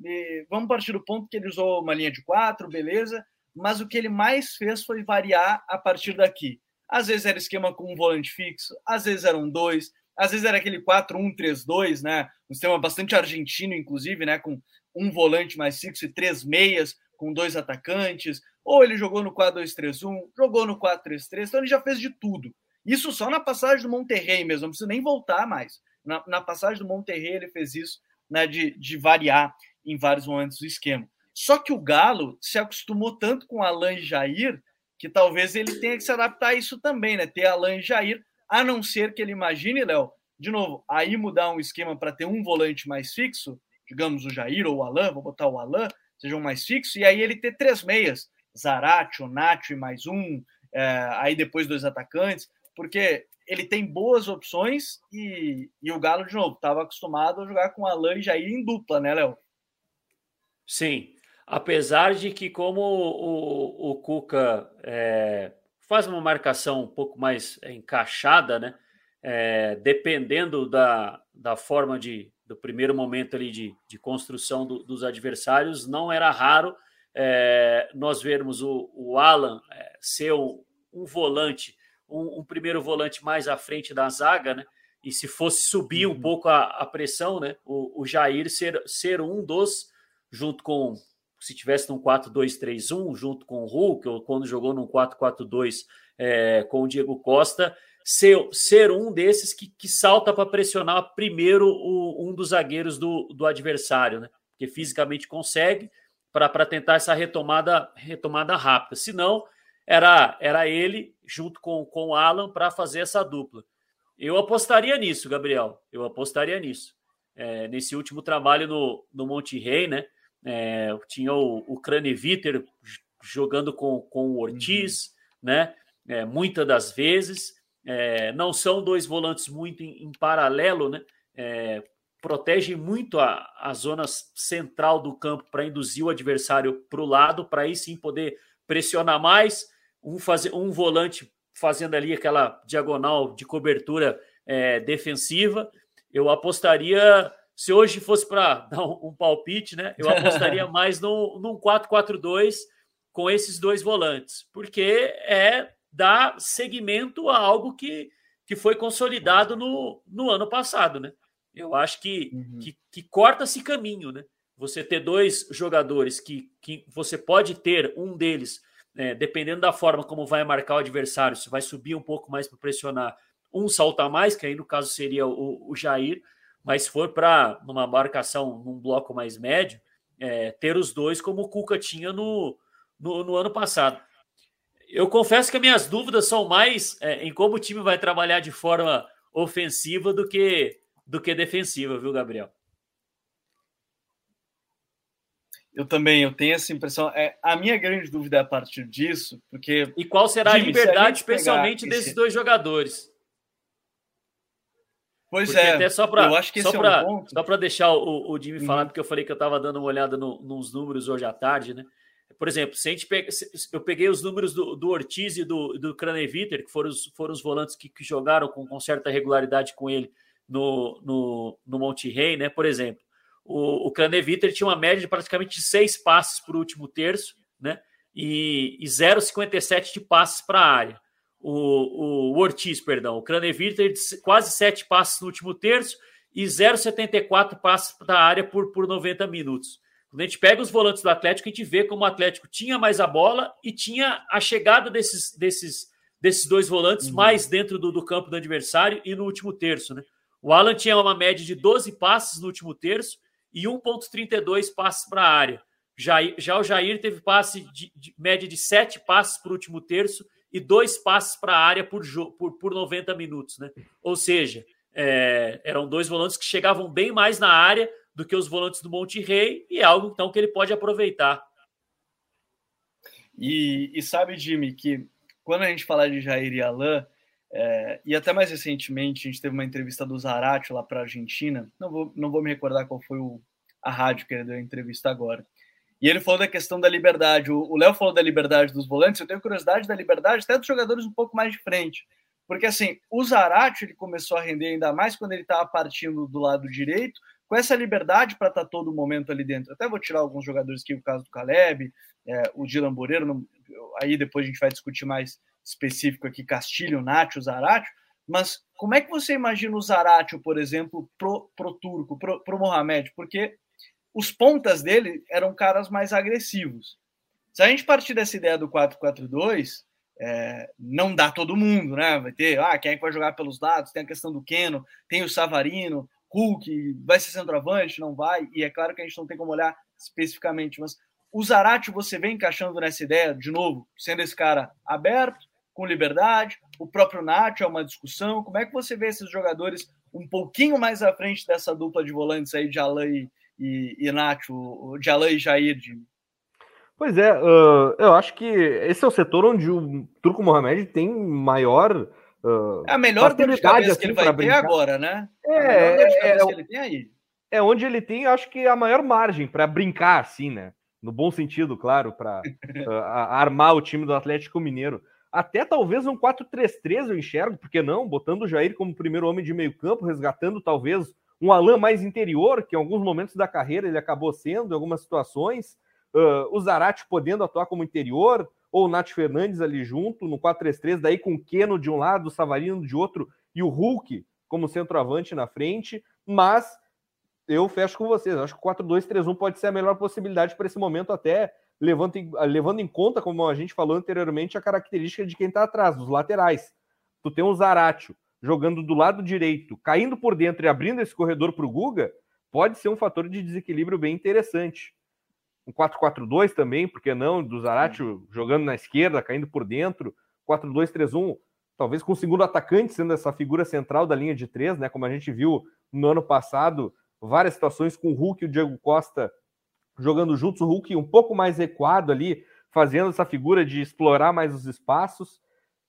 vamos partir do ponto que ele usou uma linha de quatro, beleza, mas o que ele mais fez foi variar a partir daqui. Às vezes era esquema com um volante fixo, às vezes eram dois, às vezes era aquele 4-1-3-2, né? Um sistema bastante argentino, inclusive, né? Com um volante mais fixo e três meias, com dois atacantes. Ou ele jogou no 4-2-3-1, jogou no 4-3-3, então ele já fez de tudo. Isso só na passagem do Monterrey mesmo, não precisa nem voltar mais. Na, na passagem do Monterrey ele fez isso, né? De, de variar em vários momentos do esquema. Só que o Galo se acostumou tanto com Alain e Jair que talvez ele tenha que se adaptar a isso também, né? Ter Alain e Jair, a não ser que ele imagine, Léo, de novo, aí mudar um esquema para ter um volante mais fixo, digamos o Jair ou o Alan, vou botar o Alan, sejam mais fixos, e aí ele ter três meias, Zarate, Nacho e mais um, é, aí depois dois atacantes, porque ele tem boas opções e, e o Galo, de novo, estava acostumado a jogar com Alan e Jair em dupla, né, Léo? Sim, apesar de que como o, o Cuca é, faz uma marcação um pouco mais encaixada, né? É, dependendo da, da forma de do primeiro momento ali de, de construção do, dos adversários, não era raro é, nós vermos o, o Alan é, ser um, um volante, um, um, primeiro volante mais à frente da zaga, né? E se fosse subir um uhum. pouco a, a pressão, né? O, o Jair ser, ser um dos, junto com se tivesse num 4-2-3-1, junto com o Hulk, ou quando jogou num 4-4-2 é, com o Diego Costa, ser, ser um desses que, que salta para pressionar primeiro o, um dos zagueiros do, do adversário, né? Porque fisicamente consegue para tentar essa retomada retomada rápida. Se não, era, era ele junto com, com o Alan para fazer essa dupla. Eu apostaria nisso, Gabriel. Eu apostaria nisso. É, nesse último trabalho no, no Monte Rei, né? É, tinha o, o Craneviter jogando com, com o Ortiz, uhum. né? É, muitas das vezes. É, não são dois volantes muito em, em paralelo, né? É, protegem muito a, a zona central do campo para induzir o adversário para o lado, para aí sim poder pressionar mais. Um, fazer, um volante fazendo ali aquela diagonal de cobertura é, defensiva. Eu apostaria se hoje fosse para dar um, um, palpite, né? Eu apostaria mais no, num 4-4-2 com esses dois volantes, porque é dar seguimento a algo que, que foi consolidado no, no ano passado, né? Eu acho que, uhum. que, que corta-se caminho, né? Você ter dois jogadores que, que você pode ter um deles, é, dependendo da forma como vai marcar o adversário, se vai subir um pouco mais para pressionar, um salta mais, que aí no caso seria o, o Jair, mas se for para numa marcação num bloco mais médio, é, ter os dois como o Cuca tinha no, no, no, ano passado. Eu confesso que as minhas dúvidas são mais é, em como o time vai trabalhar de forma ofensiva do que, do que defensiva, viu, Gabriel? Eu também, eu tenho essa impressão. É, a minha grande dúvida é a partir disso, porque. E qual será Jimmy, a liberdade, a especialmente desses esse... dois jogadores? Pois porque é. Até só para eu acho que só para é um só para deixar o, o Jimmy uhum. falar, porque eu falei que eu estava dando uma olhada no, nos números hoje à tarde, né? Por exemplo, se a gente pega, eu peguei os números do, do Ortiz e do, do Craneviter, que foram os, foram os volantes que, que jogaram com, com, certa regularidade com ele no, no, no Monte Rei, né? Por exemplo, o, o Craneviter tinha uma média de praticamente seis passes por último terço, né? E, e 0,57 de passes para a área o, o Ortiz, perdão, o Craneviter, quase sete passes no último terço e 0,74 passes da área por, por 90 minutos. Quando a gente pega os volantes do Atlético, a gente vê como o Atlético tinha mais a bola e tinha a chegada desses, desses, desses dois volantes uhum. mais dentro do, do, campo do adversário e no último terço. Né? O Alan tinha uma média de 12 passes no último terço e 1,32 passes para a área. Já, já o Jair teve passe de, de média de 7 passes para o último terço e dois passes para a área por, por, por 90 minutos, né? Ou seja, é, eram dois volantes que chegavam bem mais na área do que os volantes do Monte Rei, e é algo então que ele pode aproveitar. E, e sabe, Jimmy, que quando a gente fala de Jair e Alain, é, e até mais recentemente a gente teve uma entrevista do Zarate lá para a Argentina, não vou, não vou me recordar qual foi o, a rádio que ele deu a entrevista agora, e ele falou da questão da liberdade. O Léo falou da liberdade dos volantes. Eu tenho curiosidade da liberdade até dos jogadores um pouco mais de frente. Porque, assim, o Zarate ele começou a render ainda mais quando ele estava partindo do lado direito, com essa liberdade para estar tá todo momento ali dentro. Até vou tirar alguns jogadores aqui, o caso do Caleb, é, o Dylan Boreiro, aí depois a gente vai discutir mais específico aqui, Castilho, Nacho, Zarate. Mas como é que você imagina o Zarate, por exemplo, pro, pro turco, pro, pro Mohamed? Porque os pontas dele eram caras mais agressivos. Se a gente partir dessa ideia do 4-4-2, é, não dá todo mundo, né? Vai ter, ah, quem é que vai jogar pelos lados? Tem a questão do Keno, tem o Savarino, Hulk, vai ser centroavante, não vai? E é claro que a gente não tem como olhar especificamente, mas o Zarate você vem encaixando nessa ideia, de novo, sendo esse cara aberto, com liberdade, o próprio Nacho é uma discussão. Como é que você vê esses jogadores um pouquinho mais à frente dessa dupla de volantes aí de Alain e, e Nacho, de Alain e Jair, Jimmy? Pois é, uh, eu acho que esse é o setor onde o Turco Mohamed tem maior. Uh, é a melhor dor de cabeça assim, que ele vai ter brincar. agora, né? É, é, é, que ele tem aí. é onde ele tem, acho que, a maior margem para brincar, assim, né? No bom sentido, claro, para uh, armar o time do Atlético Mineiro. Até talvez um 4-3-3 eu enxergo, porque não? Botando o Jair como primeiro homem de meio campo, resgatando talvez um Alain mais interior, que em alguns momentos da carreira ele acabou sendo, em algumas situações. Uh, o Zarate podendo atuar como interior, ou o Nath Fernandes ali junto, no 4-3-3, daí com o Keno de um lado, o Savarino de outro, e o Hulk como centroavante na frente. Mas eu fecho com vocês. Acho que o 4-2-3-1 pode ser a melhor possibilidade para esse momento, até levando em, levando em conta, como a gente falou anteriormente, a característica de quem está atrás, dos laterais. Tu tem um Zaratio jogando do lado direito, caindo por dentro e abrindo esse corredor para o Guga, pode ser um fator de desequilíbrio bem interessante. Um 4-4-2 também, porque não? Do Zaratio jogando na esquerda, caindo por dentro. 4-2-3-1, talvez com o segundo atacante sendo essa figura central da linha de três, né? Como a gente viu no ano passado, várias situações com o Hulk e o Diego Costa jogando juntos, o Hulk um pouco mais recuado ali, fazendo essa figura de explorar mais os espaços.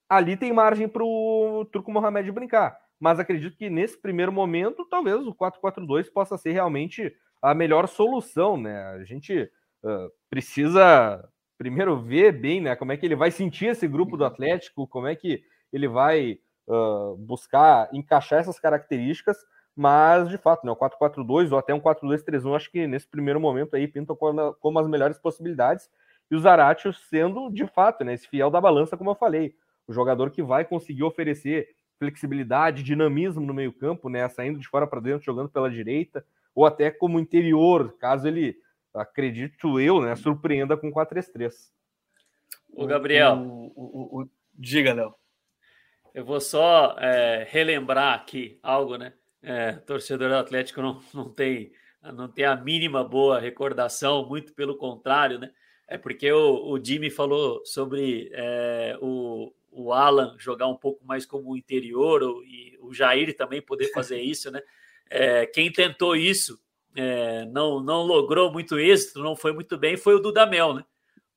Ali tem margem para o Turco Mohamed brincar. Mas acredito que nesse primeiro momento, talvez o 4-4-2 possa ser realmente a melhor solução, né? A gente uh, precisa primeiro ver bem, né? Como é que ele vai sentir esse grupo do Atlético, como é que ele vai uh, buscar encaixar essas características mas, de fato, né, o 4-4-2 ou até um 4-2-3-1, acho que nesse primeiro momento aí pintam como, como as melhores possibilidades. E o Zaratio sendo, de fato, né, esse fiel da balança, como eu falei. O jogador que vai conseguir oferecer flexibilidade, dinamismo no meio-campo, né, saindo de fora para dentro, jogando pela direita, ou até como interior, caso ele, acredito eu, né, surpreenda com 4-3-3. O Gabriel. O, o, o, diga, Léo. Eu vou só é, relembrar aqui algo, né? É, torcedor do Atlético não, não, tem, não tem a mínima boa recordação, muito pelo contrário, né? É porque o, o Jimmy falou sobre é, o, o Alan jogar um pouco mais como interior o, e o Jair também poder fazer isso, né? É, quem tentou isso é, não, não logrou muito êxito, não foi muito bem, foi o Dudamel, né?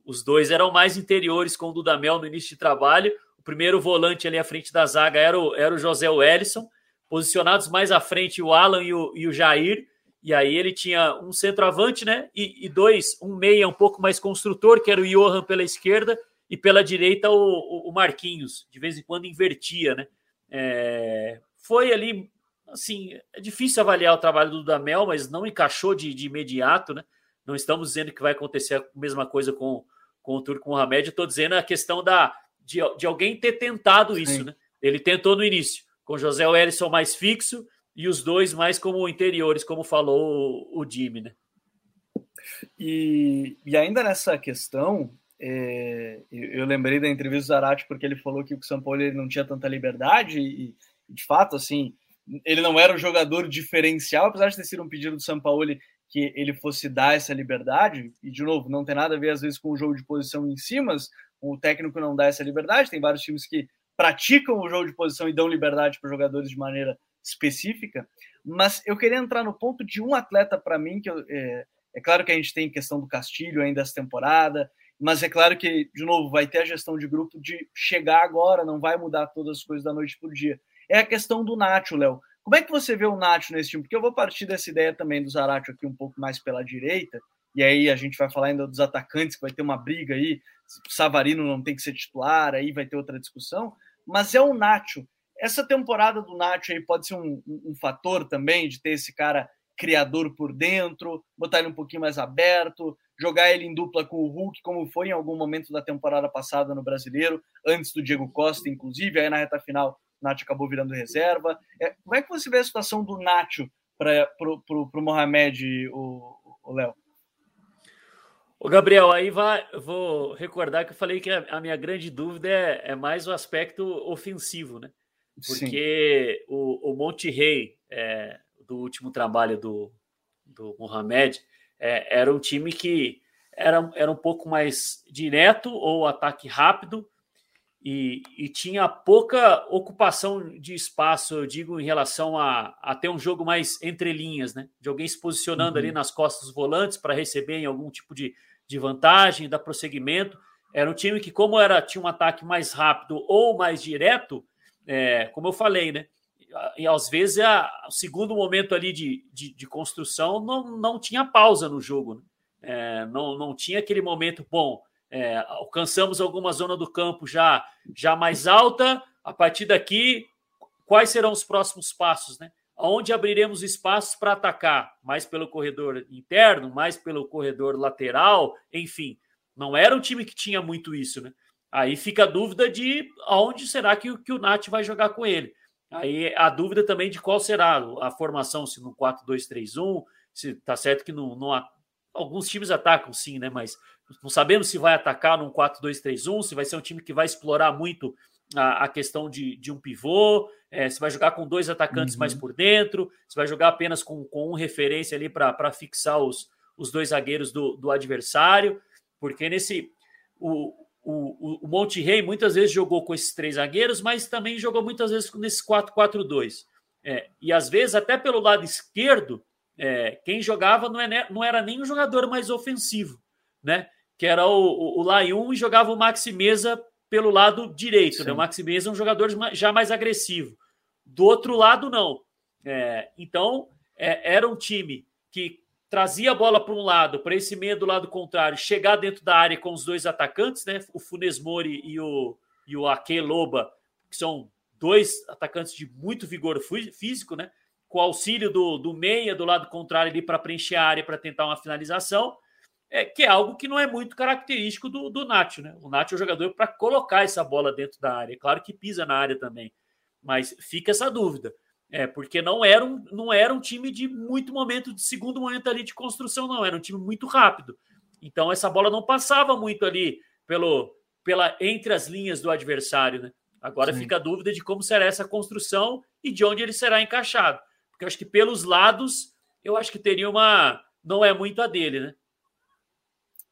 Os dois eram mais interiores com o Dudamel no início de trabalho. O primeiro volante ali à frente da zaga era o, era o José Wellison posicionados mais à frente o Alan e o, e o Jair. E aí ele tinha um centroavante, né? E, e, dois, um meia um pouco mais construtor, que era o Johan pela esquerda, e pela direita o, o Marquinhos. De vez em quando invertia, né? É, foi ali, assim, é difícil avaliar o trabalho do Damel, mas não encaixou de, de imediato, né? Não estamos dizendo que vai acontecer a mesma coisa com, com o Turco Mohamed, estou dizendo a questão da, de, de alguém ter tentado isso, Sim. né? Ele tentou no início com José Wellison mais fixo e os dois mais como interiores, como falou o, Jimmy, né? E, e ainda nessa questão, é, eu lembrei da entrevista do Zarate porque ele falou que o São Paulo não tinha tanta liberdade e, de fato, assim, ele não era um jogador diferencial, apesar de ter sido um pedido do São Paulo que ele fosse dar essa liberdade, e de novo, não tem nada a ver às vezes com o jogo de posição em si, mas o técnico não dá essa liberdade, tem vários times que praticam o jogo de posição e dão liberdade para os jogadores de maneira específica. Mas eu queria entrar no ponto de um atleta para mim que eu, é, é, claro que a gente tem questão do Castilho ainda essa temporada, mas é claro que de novo vai ter a gestão de grupo de chegar agora, não vai mudar todas as coisas da noite para o dia. É a questão do Nacho, Léo. Como é que você vê o Nacho nesse time? Porque eu vou partir dessa ideia também do Zaratio aqui um pouco mais pela direita, e aí a gente vai falar ainda dos atacantes, que vai ter uma briga aí, Savarino não tem que ser titular, aí vai ter outra discussão, mas é o Nacho. Essa temporada do Nacho aí pode ser um, um, um fator também de ter esse cara criador por dentro, botar ele um pouquinho mais aberto, jogar ele em dupla com o Hulk, como foi em algum momento da temporada passada no Brasileiro, antes do Diego Costa, inclusive, aí na reta final o Nacho acabou virando reserva. É, como é que você vê a situação do Nacho para o Mohamed, o Léo? O Gabriel, aí vai, vou recordar que eu falei que a, a minha grande dúvida é, é, mais o aspecto ofensivo, né? Porque Sim. o, o Monte Rei, é, do último trabalho do, do Mohamed, é, era um time que era, era um pouco mais direto ou ataque rápido e, e, tinha pouca ocupação de espaço, eu digo, em relação a, a ter um jogo mais entre linhas, né? De alguém se posicionando uhum. ali nas costas dos volantes para receber em algum tipo de, de vantagem, dar prosseguimento. Era um time que, como era tinha um ataque mais rápido ou mais direto, é, como eu falei, né? E às vezes a, o segundo momento ali de, de, de, construção não, não tinha pausa no jogo. Né? É, não, não tinha aquele momento bom é, alcançamos alguma zona do campo já, já mais alta. A partir daqui, quais serão os próximos passos, né? Onde abriremos espaços para atacar? Mais pelo corredor interno, mais pelo corredor lateral, enfim. Não era um time que tinha muito isso, né? Aí fica a dúvida de aonde será que, que o Nath vai jogar com ele. Aí a dúvida também de qual será a formação, se no 4-2-3-1, se tá certo que não, não, alguns times atacam sim, né? Mas não sabemos se vai atacar num 4-2-3-1, se vai ser um time que vai explorar muito a, a questão de, de, um pivô, é, se vai jogar com dois atacantes uhum. mais por dentro, se vai jogar apenas com, com um referência ali para fixar os, os dois zagueiros do, do adversário, porque nesse. O, o, o Monte Rei muitas vezes jogou com esses três zagueiros, mas também jogou muitas vezes nesse 4-4-2. É, e às vezes, até pelo lado esquerdo, é, quem jogava não, é, não era nem um jogador mais ofensivo, né? Que era o, o, o Layun e jogava o Maxi Mesa pelo lado direito, né? O Maxi Mesa é um jogador já mais agressivo. Do outro lado, não. É, então, é, era um time que trazia a bola para um lado, para esse meio do lado contrário, chegar dentro da área com os dois atacantes, né? O Funes Mori e o, e o Ake Loba, que são dois atacantes de muito vigor físico, né? Com auxílio do, do meia do lado contrário ali para preencher a área para tentar uma finalização, é, que é algo que não é muito característico do, do Nacho, né? O Nacho é o jogador para colocar essa bola dentro da área. Claro que pisa na área também, mas fica essa dúvida. É, porque não era, um, não era um time de muito momento, de segundo momento ali de construção, não. Era um time muito rápido. Então essa bola não passava muito ali pelo, pela entre as linhas do adversário, né? Agora Sim. fica a dúvida de como será essa construção e de onde ele será encaixado. Porque eu acho que pelos lados, eu acho que teria uma. Não é muito a dele, né?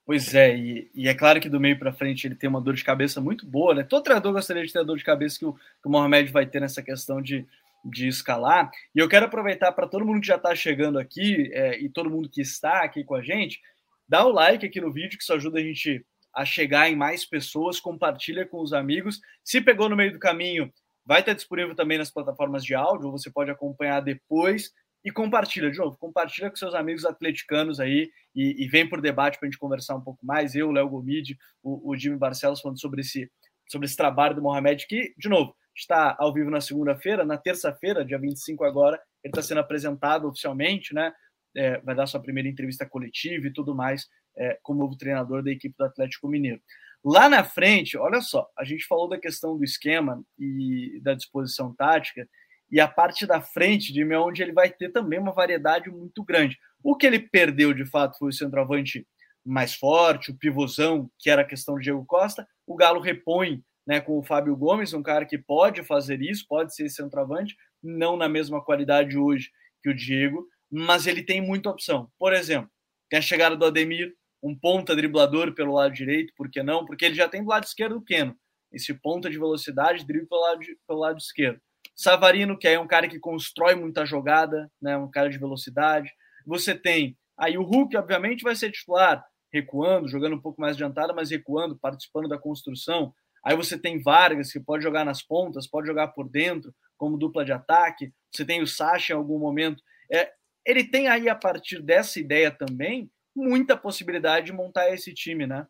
Pois é, e, e é claro que do meio para frente ele tem uma dor de cabeça muito boa, né? Todo treinador gostaria de ter a dor de cabeça que o, que o Mohamed vai ter nessa questão de, de escalar. E eu quero aproveitar para todo mundo que já está chegando aqui é, e todo mundo que está aqui com a gente, dá o like aqui no vídeo, que isso ajuda a gente a chegar em mais pessoas, compartilha com os amigos. Se pegou no meio do caminho, Vai estar disponível também nas plataformas de áudio, você pode acompanhar depois e compartilha, de novo, compartilha com seus amigos atleticanos aí e, e vem por debate para a gente conversar um pouco mais. Eu, Léo Gomide, o, o Jimmy Barcelos falando sobre esse, sobre esse trabalho do Mohamed, que, de novo, está ao vivo na segunda-feira, na terça-feira, dia 25 agora, ele está sendo apresentado oficialmente, né? É, vai dar sua primeira entrevista coletiva e tudo mais, é, como novo treinador da equipe do Atlético Mineiro. Lá na frente, olha só, a gente falou da questão do esquema e da disposição tática, e a parte da frente de mim, onde ele vai ter também uma variedade muito grande. O que ele perdeu de fato foi o centroavante mais forte, o pivôzão, que era a questão do Diego Costa. O Galo repõe né, com o Fábio Gomes, um cara que pode fazer isso, pode ser centroavante, não na mesma qualidade hoje que o Diego, mas ele tem muita opção. Por exemplo, tem a chegada do Ademir, um ponta driblador pelo lado direito, por que não? Porque ele já tem do lado esquerdo o Keno, esse ponta de velocidade, drible pelo lado, pelo lado esquerdo. Savarino, que é um cara que constrói muita jogada, né, um cara de velocidade. Você tem aí o Hulk, obviamente, vai ser titular, recuando, jogando um pouco mais adiantado, mas recuando, participando da construção. Aí você tem Vargas, que pode jogar nas pontas, pode jogar por dentro, como dupla de ataque. Você tem o Sacha em algum momento. É, ele tem aí, a partir dessa ideia também, muita possibilidade de montar esse time, né?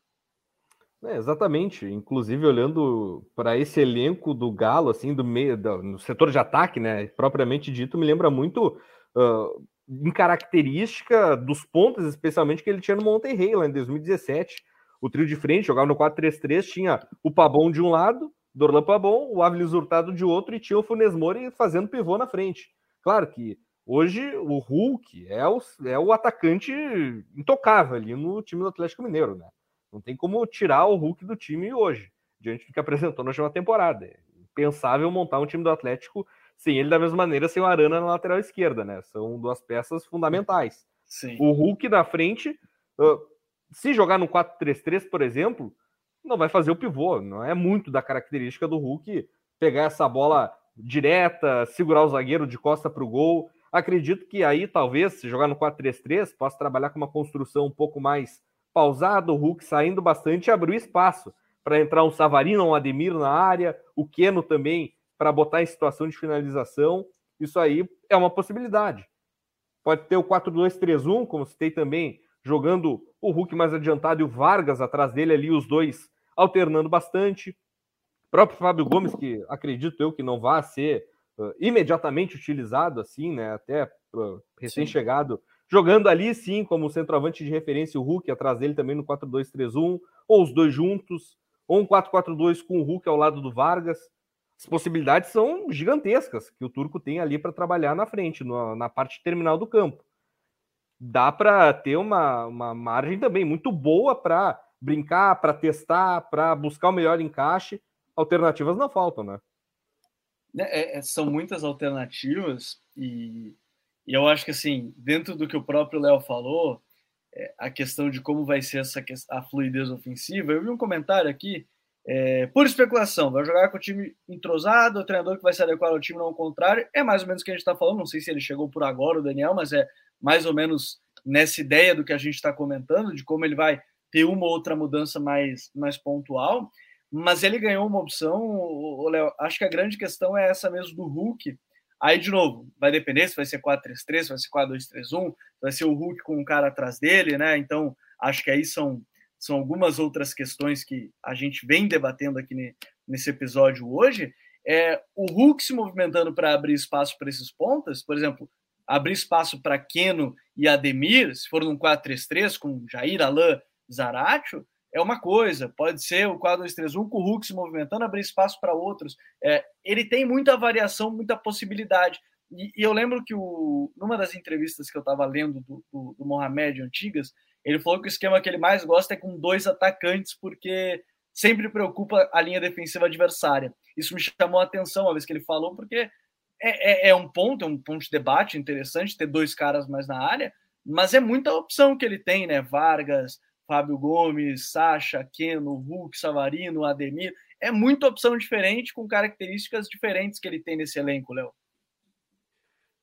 É, exatamente. Inclusive, olhando para esse elenco do Galo, assim, do meio, do, no setor de ataque, né? Propriamente dito, me lembra muito uh, em característica dos pontos, especialmente que ele tinha no Monterrey lá em 2017. O trio de frente jogava no 4-3-3, tinha o Pabon de um lado, Dorlan Pabon, o Avelis Hurtado de outro e tinha o Funes Mori fazendo pivô na frente. Claro que Hoje o Hulk é o, é o atacante intocável ali no time do Atlético Mineiro, né? Não tem como tirar o Hulk do time hoje, diante do que apresentou na última temporada. É impensável montar um time do Atlético sem ele da mesma maneira, sem o Arana na lateral esquerda, né? São duas peças fundamentais. Sim. O Hulk na frente, se jogar no 4-3-3, por exemplo, não vai fazer o pivô. Não é muito da característica do Hulk pegar essa bola direta, segurar o zagueiro de costa para o gol. Acredito que aí, talvez, se jogar no 4-3-3, possa trabalhar com uma construção um pouco mais pausada, o Hulk saindo bastante e abrir espaço para entrar um Savarino, um Ademir na área, o Keno também para botar em situação de finalização. Isso aí é uma possibilidade. Pode ter o 4-2-3-1, como citei também, jogando o Hulk mais adiantado e o Vargas atrás dele ali, os dois alternando bastante. O próprio Fábio Gomes, que acredito eu que não vai ser uh, imediatamente utilizado assim, né? Até uh, recém-chegado, jogando ali sim como centroavante de referência, o Hulk atrás dele também no 4-2-3-1, ou os dois juntos, ou um 4-4-2 com o Hulk ao lado do Vargas as possibilidades são gigantescas que o Turco tem ali para trabalhar na frente, na, na, parte terminal do campo. Dá para ter uma, uma margem também muito boa para brincar, para testar, para buscar o melhor encaixe. Alternativas não faltam, né? É, é, são muitas alternativas e, e, eu acho que assim dentro do que o próprio Léo falou é, a questão de como vai ser essa a fluidez ofensiva eu vi um comentário aqui é, por especulação, vai jogar com o time entrosado, o treinador que vai se adequar ao time, não ao contrário. É mais ou menos o que a gente está falando. Não sei se ele chegou por agora, o Daniel, mas é mais ou menos nessa ideia do que a gente está comentando, de como ele vai ter uma ou outra mudança mais, mais pontual. Mas ele ganhou uma opção, Léo. Acho que a grande questão é essa mesmo do Hulk. Aí, de novo, vai depender se vai ser 4-3-3, se vai ser 4-2-3-1, vai ser o Hulk com um cara atrás dele, né? Então, acho que aí são são algumas outras questões que a gente vem debatendo aqui nesse episódio hoje, é o Hulk se movimentando para abrir espaço para esses pontas, por exemplo, abrir espaço para Keno e Ademir, se for num 4-3-3 com Jair, Alain, Zaratio, é uma coisa, pode ser o 4-2-3-1 com o Hulk se movimentando, abrir espaço para outros. É, ele tem muita variação, muita possibilidade. E, e, eu lembro que o, numa das entrevistas que eu estava lendo do, do, do Mohamed antigas, ele falou que o esquema que ele mais gosta é com dois atacantes, porque sempre preocupa a linha defensiva adversária. Isso me chamou a atenção uma vez que ele falou, porque é, é, é um ponto, é um ponto de debate interessante ter dois caras mais na área, mas é muita opção que ele tem, né? Vargas, Fábio Gomes, Sacha, Keno, Hulk, Savarino, Ademir. É muita opção diferente, com características diferentes que ele tem nesse elenco, Léo.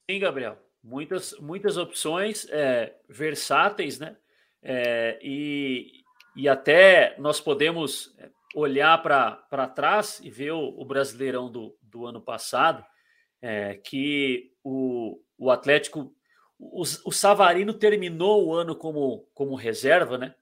Sim, Gabriel. Muitas, muitas opções é, versáteis, né? É, e, e até nós podemos é, olhar para trás e ver o, o, Brasileirão do, do ano passado, é, que o, o Atlético, o, o Savarino terminou o ano como, como reserva, né?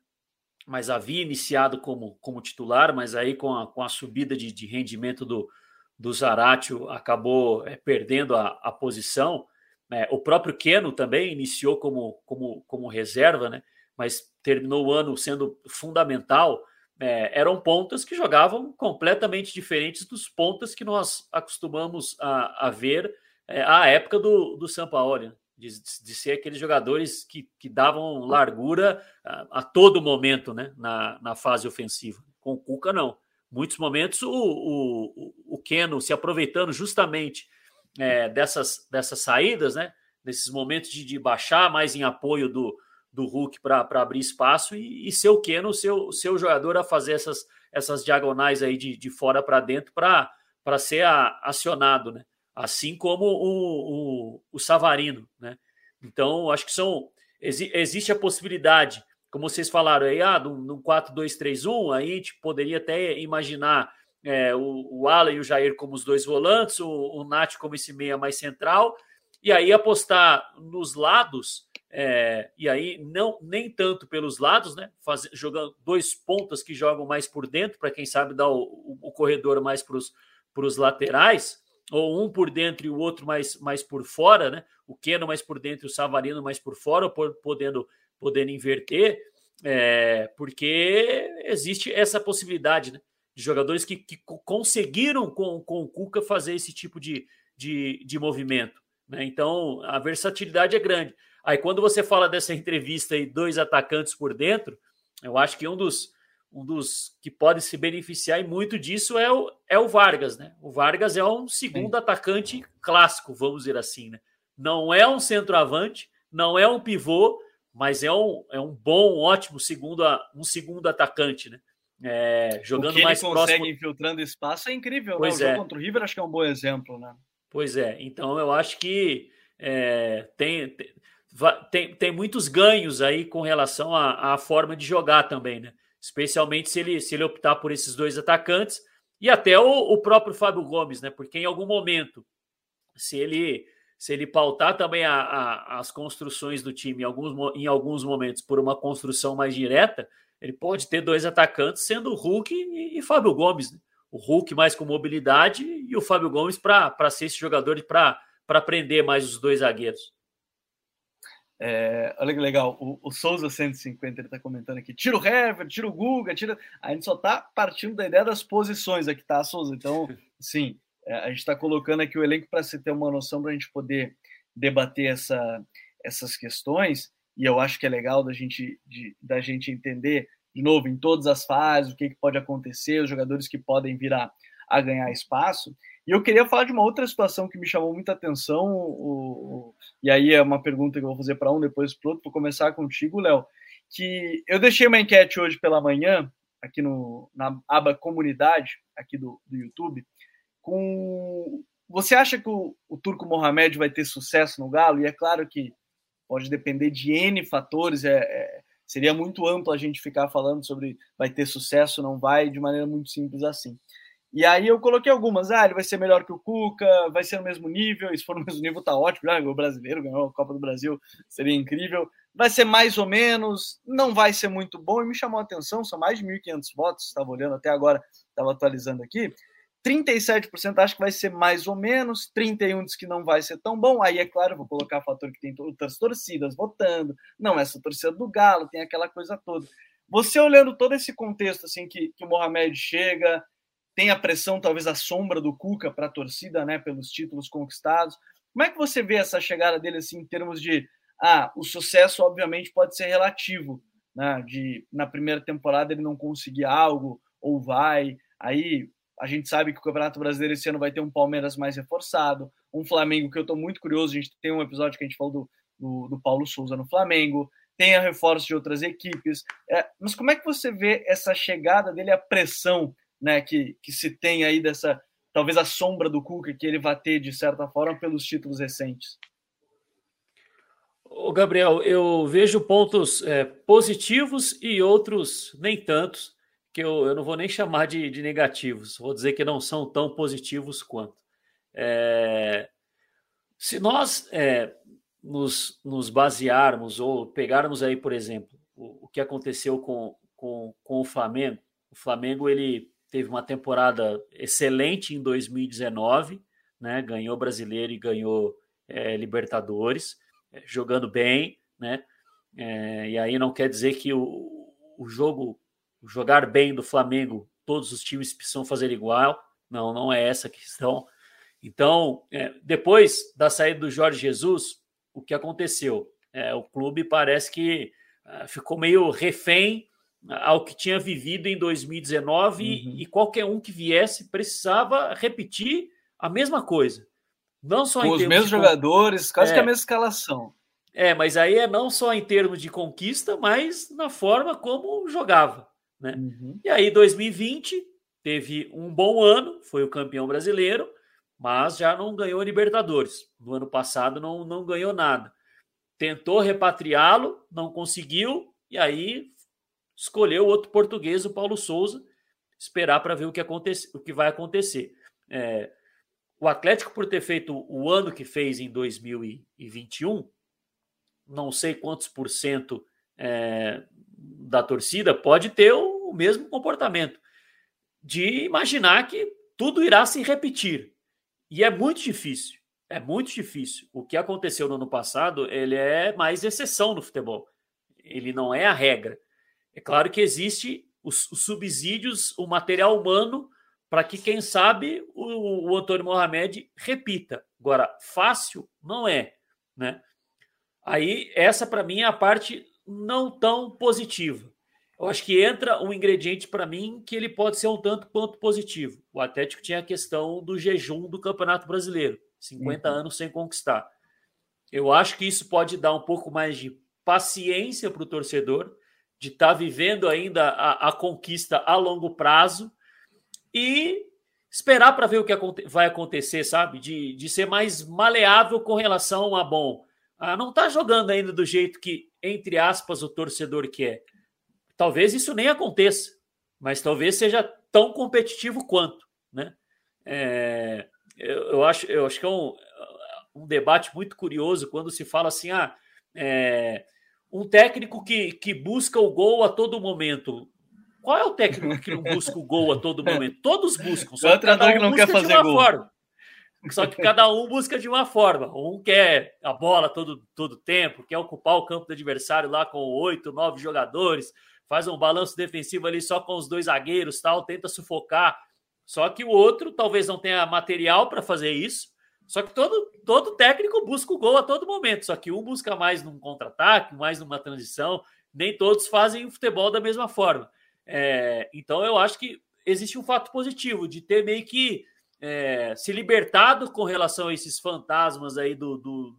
Mas havia iniciado como, como titular, mas aí com a, com a subida de, de rendimento do, do Zaratio acabou é, perdendo a, a posição. É, o próprio Keno também iniciou como, como, como reserva, né? mas terminou o ano sendo fundamental, é, eram pontas que jogavam completamente diferentes dos pontas que nós acostumamos a, a ver é, à época do, do Sampaoli, né? De, de ser aqueles jogadores que, que davam largura a, a todo momento né? na, na fase ofensiva. Com o Cuca, não. Muitos momentos o, o, o Keno se aproveitando justamente é, dessas, dessas saídas, né? nesses momentos de, de baixar mais em apoio do, do Hulk para abrir espaço e, e ser o Keno, seu, seu jogador a fazer essas, essas diagonais aí de, de fora para dentro para ser a, acionado, né? Assim como o, o, o, Savarino, né? Então, acho que são. Exi, existe a possibilidade, como vocês falaram aí, ah, no 4-2-3-1, aí a gente poderia até imaginar é, o, o Ala e o Jair como os dois volantes, o, o Nath como esse meia mais central, e aí apostar nos lados é, e aí, não nem tanto pelos lados, né? Faz, jogando dois pontas que jogam mais por dentro, para quem sabe dar o, o, o corredor mais para os laterais, ou um por dentro e o outro mais, mais por fora, né? O Keno mais por dentro o Savarino mais por fora, podendo, podendo inverter, é, porque existe essa possibilidade, né? De jogadores que, que conseguiram com, com o Cuca fazer esse tipo de, de, de movimento. Né? Então, a versatilidade é grande. Aí quando você fala dessa entrevista e dois atacantes por dentro, eu acho que um dos, um dos que pode se beneficiar e muito disso é o, é o Vargas, né? O Vargas é um segundo Sim. atacante clássico, vamos dizer assim, né? Não é um centroavante, não é um pivô, mas é um, é um bom, ótimo segundo, um segundo atacante, né? é, jogando o que mais ele consegue próximo. infiltrando espaço é incrível. Pois né? O é. jogo contra o River acho que é um bom exemplo, né? Pois é, então eu acho que é, tem, tem, tem muitos ganhos aí com relação à, à forma de jogar também, né? Especialmente se ele, se ele optar por esses dois atacantes e até o, o próprio Fábio Gomes, né? Porque em algum momento, se ele se ele pautar também a, a, as construções do time em alguns, em alguns momentos por uma construção mais direta, ele pode ter dois atacantes, sendo o Hulk e, e Fábio Gomes. Né? O Hulk mais com mobilidade e o Fábio Gomes para ser esse jogador para prender mais os dois zagueiros. É, olha que legal, o, o Souza 150 ele está comentando aqui: tira o Hever, tira o Guga, tira. A gente só está partindo da ideia das posições aqui, tá, Souza? Então, sim, é, a gente está colocando aqui o elenco para se ter uma noção para a gente poder debater essa, essas questões. E eu acho que é legal da gente, de, da gente entender, de novo, em todas as fases, o que, que pode acontecer, os jogadores que podem vir a, ganhar espaço. E eu queria falar de uma outra situação que me chamou muita atenção, o, o, e aí é uma pergunta que eu vou fazer para um, depois para outro. Vou começar contigo, Léo. Que eu deixei uma enquete hoje pela manhã, aqui no, na aba comunidade, aqui do, do YouTube. Com... Você acha que o, o Turco Mohamed vai ter sucesso no Galo? E é claro que pode depender de N fatores, é, é, seria muito amplo a gente ficar falando sobre vai ter sucesso, não vai, de maneira muito simples assim. E aí eu coloquei algumas. Ah, ele vai ser melhor que o Cuca, vai ser no mesmo nível. E se for no mesmo nível, tá ótimo. Já o brasileiro ganhou a Copa do Brasil, seria incrível. Vai ser mais ou menos, não vai ser muito bom. E me chamou a atenção, são mais de 1.500 votos. Estava olhando até agora, estava atualizando aqui. 37% acha que vai ser mais ou menos, 31% diz que não vai ser tão bom. Aí, é claro, vou colocar o fator que tem outras torcidas votando. Não, essa torcida do Galo, tem aquela coisa toda. Você olhando todo esse contexto, assim, que, que o Mohamed chega, tem a pressão, talvez a sombra do Cuca para a torcida, né, pelos títulos conquistados. Como é que você vê essa chegada dele assim em termos de ah, o sucesso obviamente pode ser relativo, né, de na primeira temporada ele não conseguir algo ou vai, aí a gente sabe que o Campeonato Brasileiro esse ano vai ter um Palmeiras mais reforçado, um Flamengo que eu estou muito curioso, a gente tem um episódio que a gente falou do, do, do Paulo Souza no Flamengo, tem a reforço de outras equipes, é, mas como é que você vê essa chegada dele, a pressão né, que, que se tem aí dessa, talvez a sombra do Cuca que ele vai ter, de certa forma, pelos títulos recentes? O Gabriel, eu vejo pontos é, positivos e outros nem tantos, que eu, eu não vou nem chamar de, de negativos, vou dizer que não são tão positivos quanto. É, se nós é, nos, nos basearmos ou pegarmos aí, por exemplo, o, o que aconteceu com, com, com o Flamengo, o Flamengo ele teve uma temporada excelente em 2019, né? Ganhou brasileiro e ganhou é, Libertadores, é, jogando bem, né? É, e aí não quer dizer que o, o jogo, o jogar bem do Flamengo, todos os times precisam fazer igual. Não, não é essa a questão. Então, é, depois da saída do Jorge Jesus, o que aconteceu? É, o clube parece que ah, ficou meio refém ao que tinha vivido em 2019 uhum. e, qualquer um que viesse precisava repetir a mesma coisa. Não só Com os mesmos de... jogadores, quase é. que a mesma escalação. É, mas aí é não só em termos de conquista, mas na forma como jogava. Né? Uhum. E aí, 2020, teve um bom ano, foi o campeão brasileiro, mas já não ganhou Libertadores. No ano passado não, não ganhou nada. Tentou repatriá-lo, não conseguiu, e aí escolheu outro português, o Paulo Souza, esperar para ver o que, acontece, o que vai acontecer. É, o Atlético, por ter feito o ano que fez em 2021, não sei quantos por cento é, da torcida pode ter o, o mesmo comportamento de imaginar que tudo irá se repetir. E é muito difícil. É muito difícil. O que aconteceu no ano passado, ele é mais exceção no futebol. Ele não é a regra. É claro que existe os, os subsídios, o material humano, para que, quem sabe, o, o Antônio Mohamed repita. Agora, fácil não é, né? Aí, essa para mim é a parte não tão positiva. Eu acho que entra um ingrediente para mim que ele pode ser um tanto quanto positivo. O Atlético tinha a questão do jejum do Campeonato Brasileiro, 50 uhum. anos sem conquistar. Eu acho que isso pode dar um pouco mais de paciência para o torcedor de estar tá vivendo ainda a, a, conquista a longo prazo e esperar para ver o que vai acontecer, sabe? De, de ser mais maleável com relação a, bom, a não está jogando ainda do jeito que, entre aspas, o torcedor quer. Talvez isso nem aconteça, mas talvez seja tão competitivo quanto, né? É, eu, eu, acho, eu acho que é um, um debate muito curioso quando se fala assim, ah, é, um técnico que, que busca o gol a todo momento. Qual é o técnico que não busca o gol a todo momento? Todos buscam, só que cada um que não busca quer fazer de uma gol. forma. Só que cada um busca de uma forma. Um quer a bola todo, todo tempo, quer ocupar o campo do adversário lá com oito, nove jogadores, faz um balanço defensivo ali só com os dois zagueiros, tal, tenta sufocar. Só que o outro talvez não tenha material para fazer isso. Só que todo, todo técnico busca o gol a todo momento. Só que um busca mais num contra-ataque, mais numa transição. Nem todos fazem o futebol da mesma forma. É, então eu acho que existe um fato positivo de ter meio que é, se libertado com relação a esses fantasmas aí do, do,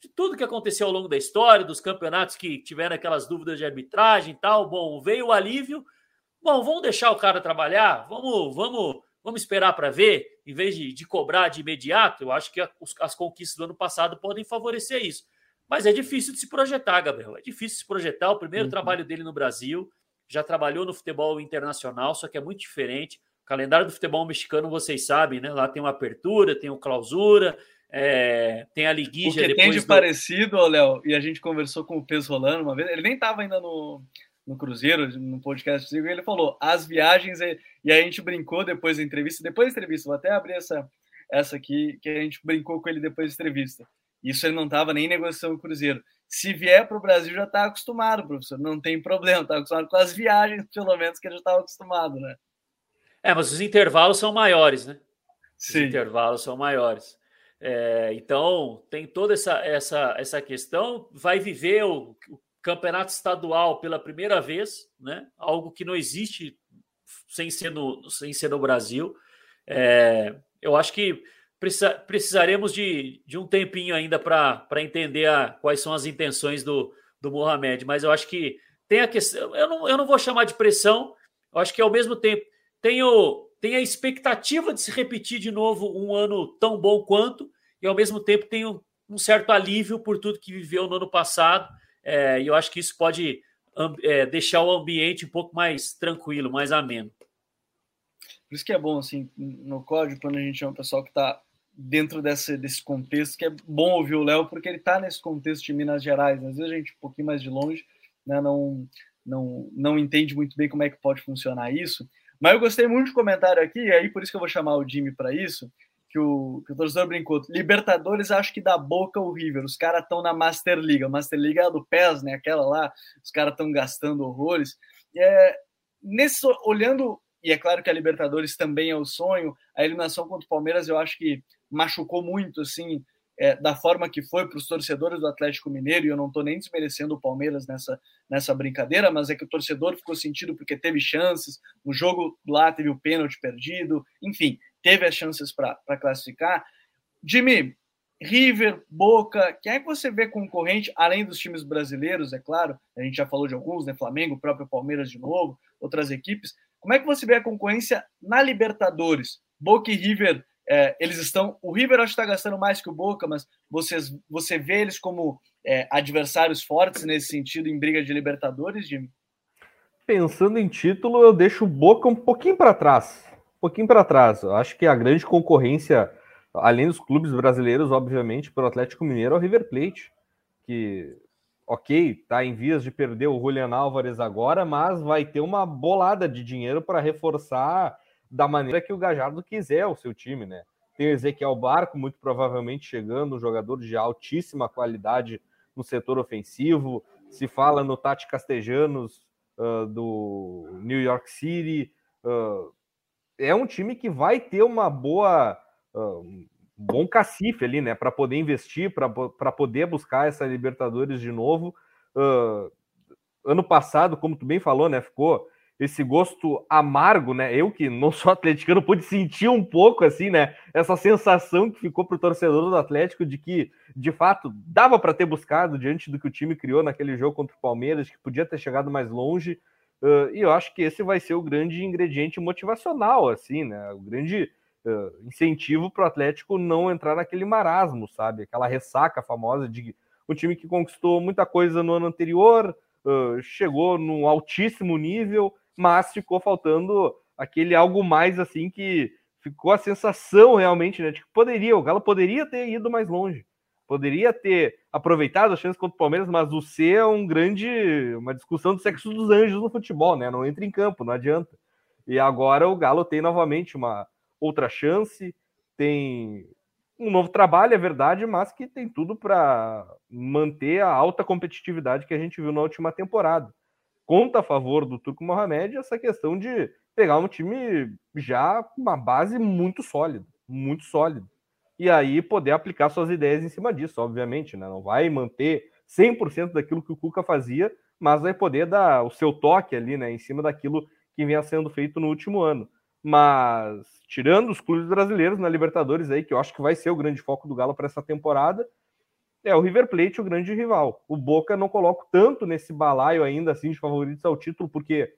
de tudo que aconteceu ao longo da história, dos campeonatos que tiveram aquelas dúvidas de arbitragem e tal. Bom, veio o alívio. Bom, vamos deixar o cara trabalhar, vamos, vamos Vamos esperar para ver, em vez de, de, cobrar de imediato. Eu acho que a, os, as conquistas do ano passado podem favorecer isso. Mas é difícil de se projetar, Gabriel. É difícil de se projetar. O primeiro uhum. trabalho dele no Brasil, já trabalhou no futebol internacional, só que é muito diferente. O calendário do futebol mexicano, vocês sabem, né? Lá tem uma apertura, tem uma clausura, é, tem a liguija. O que tem de do... parecido, Léo, e a gente conversou com o Peso Rolando uma vez, ele nem estava ainda no, no Cruzeiro, no podcast ele falou as viagens, e, e a gente brincou depois da entrevista, depois da entrevista, vou até abrir essa, essa aqui, que a gente brincou com ele depois da entrevista. Isso ele não estava nem negociando o Cruzeiro. Se vier para o Brasil, já está acostumado, professor, não tem problema, está acostumado com as viagens, pelo menos, que ele já estava acostumado, né? É, mas os intervalos são maiores, né? Sim. Os intervalos são maiores. É, então, tem toda essa, essa, essa questão. Vai viver o, o campeonato estadual pela primeira vez, né? Algo que não existe sem ser no, sem ser no Brasil. É, eu acho que precisa, precisaremos de, de um tempinho ainda para entender a, quais são as intenções do, do Mohamed, mas eu acho que tem a questão. Eu não, eu não vou chamar de pressão, eu acho que ao mesmo tempo tem, o, tem a expectativa de se repetir de novo um ano tão bom quanto, e ao mesmo tempo tem um, um certo alívio por tudo que viveu no ano passado é, e eu acho que isso pode é, deixar o ambiente um pouco mais tranquilo, mais ameno. Por isso que é bom, assim, no código, quando a gente chama o pessoal que está dentro desse, desse contexto, que é bom ouvir o Léo, porque ele está nesse contexto de Minas Gerais. Às vezes a gente, um pouquinho mais de longe, né, não, não, não entende muito bem como é que pode funcionar isso. Mas eu gostei muito de comentário aqui, e aí por isso que eu vou chamar o Jimmy para isso, que o, que o torcedor brincou. Libertadores, acho que da boca o River. Os caras estão na Master League. A Master League é a do PES, né? Aquela lá, os caras estão gastando horrores. É, nesse, olhando, e é claro que a Libertadores também é o sonho, a eliminação contra o Palmeiras eu acho que machucou muito, assim, é, da forma que foi para os torcedores do Atlético Mineiro, e eu não estou nem desmerecendo o Palmeiras nessa, nessa brincadeira, mas é que o torcedor ficou sentido porque teve chances, no jogo lá teve o pênalti perdido, enfim, teve as chances para classificar. Jimmy, River, Boca, quem é que você vê concorrente, além dos times brasileiros, é claro, a gente já falou de alguns, né? Flamengo, próprio Palmeiras de novo, outras equipes. Como é que você vê a concorrência na Libertadores? Boca e River, é, eles estão. O River acho que está gastando mais que o Boca, mas vocês, você vê eles como é, adversários fortes nesse sentido em briga de Libertadores, Jimmy? Pensando em título, eu deixo o Boca um pouquinho para trás pouquinho para trás. Eu acho que a grande concorrência, além dos clubes brasileiros, obviamente, para o Atlético Mineiro, é o River Plate, que, ok, está em vias de perder o Julian Álvares agora, mas vai ter uma bolada de dinheiro para reforçar da maneira que o Gajardo quiser o seu time, né? Tem o Ezequiel Barco, muito provavelmente chegando, um jogador de altíssima qualidade no setor ofensivo. Se fala no Tati Castejanos uh, do New York City. Uh, é um time que vai ter uma boa. Uh, um bom cacife ali, né? Para poder investir, para poder buscar essa Libertadores de novo. Uh, ano passado, como tu bem falou, né? Ficou esse gosto amargo, né? Eu que não sou atleticano pude sentir um pouco assim, né? Essa sensação que ficou para o torcedor do Atlético de que, de fato, dava para ter buscado diante do que o time criou naquele jogo contra o Palmeiras, que podia ter chegado mais longe. Uh, e eu acho que esse vai ser o grande ingrediente motivacional, assim, né? O grande uh, incentivo para o Atlético não entrar naquele marasmo, sabe? Aquela ressaca famosa de um time que conquistou muita coisa no ano anterior, uh, chegou num altíssimo nível, mas ficou faltando aquele algo mais assim que ficou a sensação realmente, né, de que poderia, o Galo poderia ter ido mais longe, poderia ter aproveitado a chance contra o Palmeiras, mas o C é um grande, uma discussão do sexo dos anjos no futebol, né, não entra em campo, não adianta. E agora o Galo tem novamente uma outra chance, tem um novo trabalho, é verdade, mas que tem tudo para manter a alta competitividade que a gente viu na última temporada. Conta a favor do Turco Mohamed essa questão de pegar um time já com uma base muito sólida, muito sólida. E aí poder aplicar suas ideias em cima disso, obviamente, né? Não vai manter 100% daquilo que o Cuca fazia, mas vai poder dar o seu toque ali, né, em cima daquilo que vinha sendo feito no último ano. Mas tirando os clubes brasileiros na Libertadores aí, que eu acho que vai ser o grande foco do Galo para essa temporada, é o River Plate o grande rival. O Boca não coloco tanto nesse balaio ainda assim de favoritos ao título, porque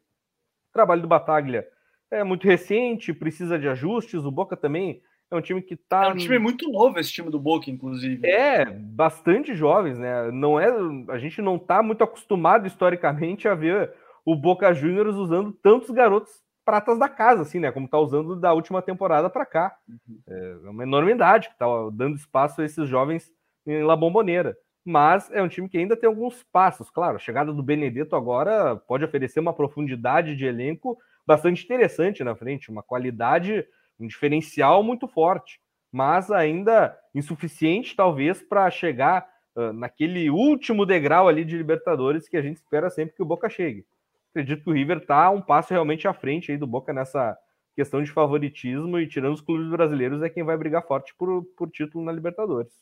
o trabalho do Bataglia é muito recente, precisa de ajustes. O Boca também é um time que tá. É um time muito novo esse time do Boca, inclusive. É, bastante jovens, né? Não é, a gente não tá muito acostumado historicamente a ver o Boca Juniors usando tantos garotos pratas da casa, assim, né? Como tá usando da última temporada para cá. Uhum. É uma enormidade que tá dando espaço a esses jovens em La Bombonera. Mas é um time que ainda tem alguns passos. Claro, a chegada do Benedetto agora pode oferecer uma profundidade de elenco bastante interessante na frente, uma qualidade, um diferencial muito forte, mas ainda insuficiente, talvez, para chegar uh, naquele último degrau ali de Libertadores que a gente espera sempre que o Boca chegue acredito que o River está um passo realmente à frente aí do Boca nessa questão de favoritismo e tirando os clubes brasileiros é quem vai brigar forte por, por título na Libertadores.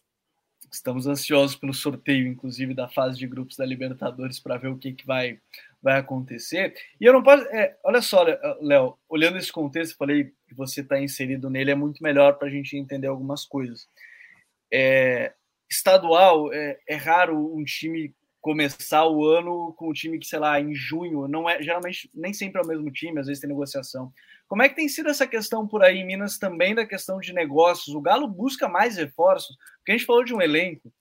Estamos ansiosos pelo sorteio, inclusive, da fase de grupos da Libertadores para ver o que, que vai, vai acontecer. E eu não posso. É, olha só, Léo, olhando esse contexto, falei que você está inserido nele, é muito melhor para a gente entender algumas coisas. É, estadual, é, é raro um time começar o ano com o time que, sei lá, em junho, não é geralmente nem sempre é o mesmo time, às vezes tem negociação. Como é que tem sido essa questão por aí Minas também da questão de negócios? O Galo busca mais reforços, porque a gente falou de um elenco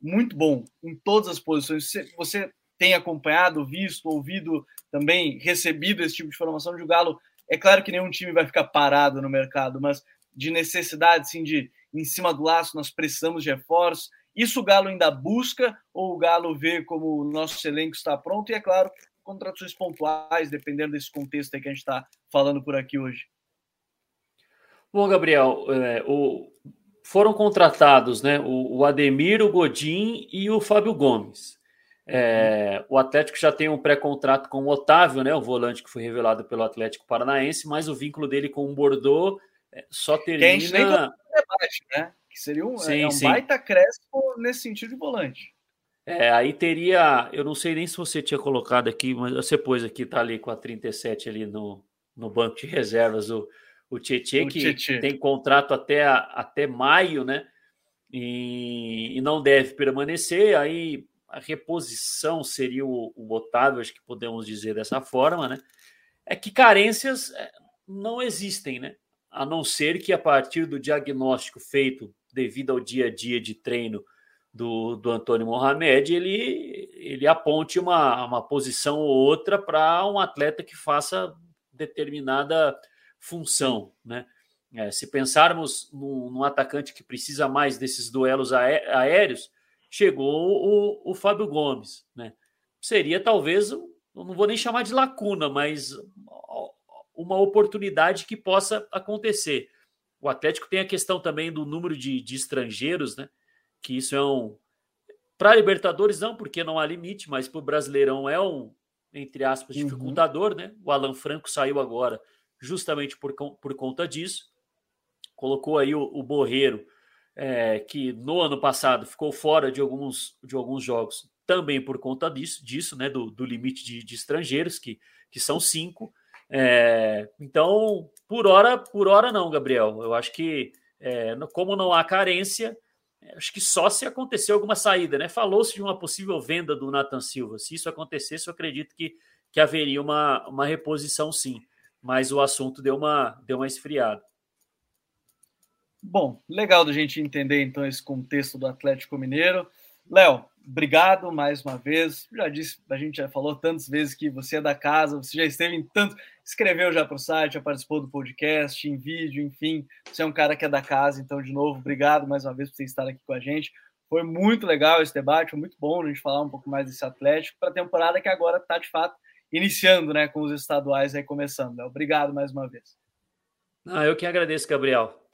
muito bom em todas as posições. Você, você tem acompanhado, visto, ouvido também, recebido esse tipo de informação de o Galo. É claro que nenhum time vai ficar parado no mercado, mas de necessidade, sim, de em cima do laço, nós precisamos de reforços isso o Galo ainda busca ou o Galo vê como o nosso elenco está pronto? E é claro, contratações pontuais, dependendo desse contexto que a gente está falando por aqui hoje. Bom, Gabriel, é, o, foram contratados né, o, o, Ademir, o Godin e o Fábio Gomes. É, o Atlético já tem um pré-contrato com o Otávio, né, o volante que foi revelado pelo Atlético Paranaense, mas o vínculo dele com o Bordeaux é, só termina. Que a gente nem debate, né? que seria um, sim, é um sim. baita crespo nesse sentido de volante. É, aí teria, eu não sei nem se você tinha colocado aqui, mas você pôs aqui, tá ali com a 37 ali no, no banco de reservas, o, o Tietê, que Tietê. tem contrato até, até maio, né? E, e, não deve permanecer. Aí a reposição seria o, o Otávio, acho que podemos dizer dessa forma, né? É que carências é, não existem, né? A não ser que a partir do diagnóstico feito devido ao dia a dia de treino do, do Antônio Mohamed, ele, ele aponte uma, uma posição ou outra para um atleta que faça determinada função. Né? É, se pensarmos num, num, atacante que precisa mais desses duelos aéreos, chegou o, o Fábio Gomes. Né? Seria talvez, não vou nem chamar de lacuna, mas uma oportunidade que possa acontecer. O Atlético tem a questão também do número de, de estrangeiros, né? Que isso é um. Para Libertadores, não, porque não há limite, mas para o Brasileirão é um, entre aspas, uhum. dificultador, uhum. né? O Alan Franco saiu agora justamente por, por conta disso. Colocou aí o, o Borreiro, é, que no ano passado ficou fora de alguns, de alguns jogos também por conta disso, disso né, do, do limite de, de estrangeiros, que, que são cinco. É, então, por hora, por hora não, Gabriel. Eu acho que, é, como não há carência, acho que só se acontecer alguma saída, né? Falou-se de uma possível venda do Nathan Silva. Se isso acontecesse, eu acredito que, que haveria uma, uma reposição sim. Mas o assunto deu uma, deu uma esfriada. Bom, legal da gente entender então esse contexto do Atlético Mineiro. Léo, obrigado mais uma vez. Já disse, a gente já falou tantas vezes que você é da casa, você já esteve em tanto, escreveu já para o site, já participou do podcast, em vídeo, enfim. Você é um cara que é da casa, então, de novo, obrigado mais uma vez por você estar aqui com a gente. Foi muito legal esse debate, foi muito bom a gente falar um pouco mais desse Atlético para a temporada que agora está de fato iniciando, né, com os estaduais aí começando. Léo, obrigado mais uma vez. Ah, eu que agradeço, Gabriel.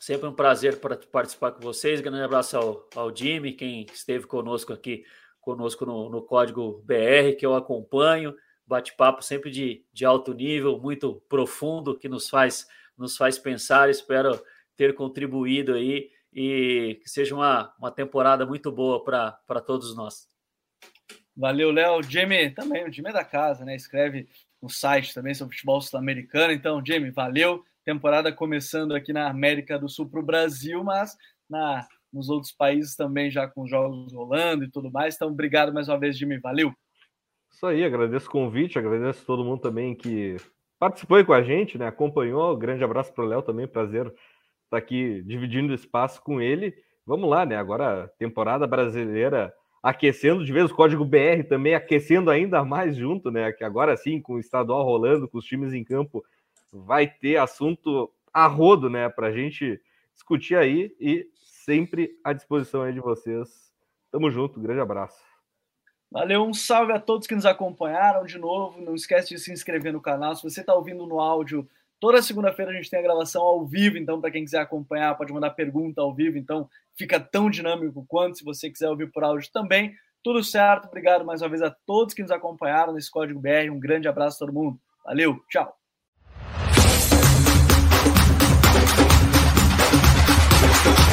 Sempre um prazer para participar com vocês. Grande abraço ao, ao Jimmy, quem esteve conosco aqui, conosco no, no Código BR, que eu acompanho. Bate-papo sempre de, de alto nível, muito profundo, que nos faz, nos faz pensar. Espero ter contribuído aí e que seja uma, uma temporada muito boa para todos nós. Valeu, Léo. Jimmy também, o Jimmy é da casa, né? Escreve no site também sobre futebol sul-americano. Então, Jimmy, valeu temporada começando aqui na América do Sul para o Brasil, mas na, nos outros países também já com jogos rolando e tudo mais. Então, obrigado mais uma vez, Jimmy. Valeu. Isso aí, agradeço o convite, agradeço todo mundo também que participou com a gente, né? Acompanhou. Grande abraço para o Léo também, prazer estar aqui dividindo espaço com ele. Vamos lá, né? Agora, temporada brasileira aquecendo de vez o código BR também aquecendo ainda mais junto, né? Que agora sim, com o estadual rolando, com os times em campo vai ter assunto a rodo, né, para a gente discutir aí e sempre à disposição aí de vocês. Tamo junto, grande abraço. Valeu, um salve a todos que nos acompanharam de novo. Não esquece de se inscrever no canal. Se você está ouvindo no áudio, toda segunda-feira a gente tem a gravação ao vivo, então para quem quiser acompanhar, pode mandar pergunta ao vivo, então fica tão dinâmico quanto se você quiser ouvir por áudio também. Tudo certo, obrigado mais uma vez a todos que nos acompanharam nesse Código BR. Um grande abraço a todo mundo. Valeu, tchau. Thank you.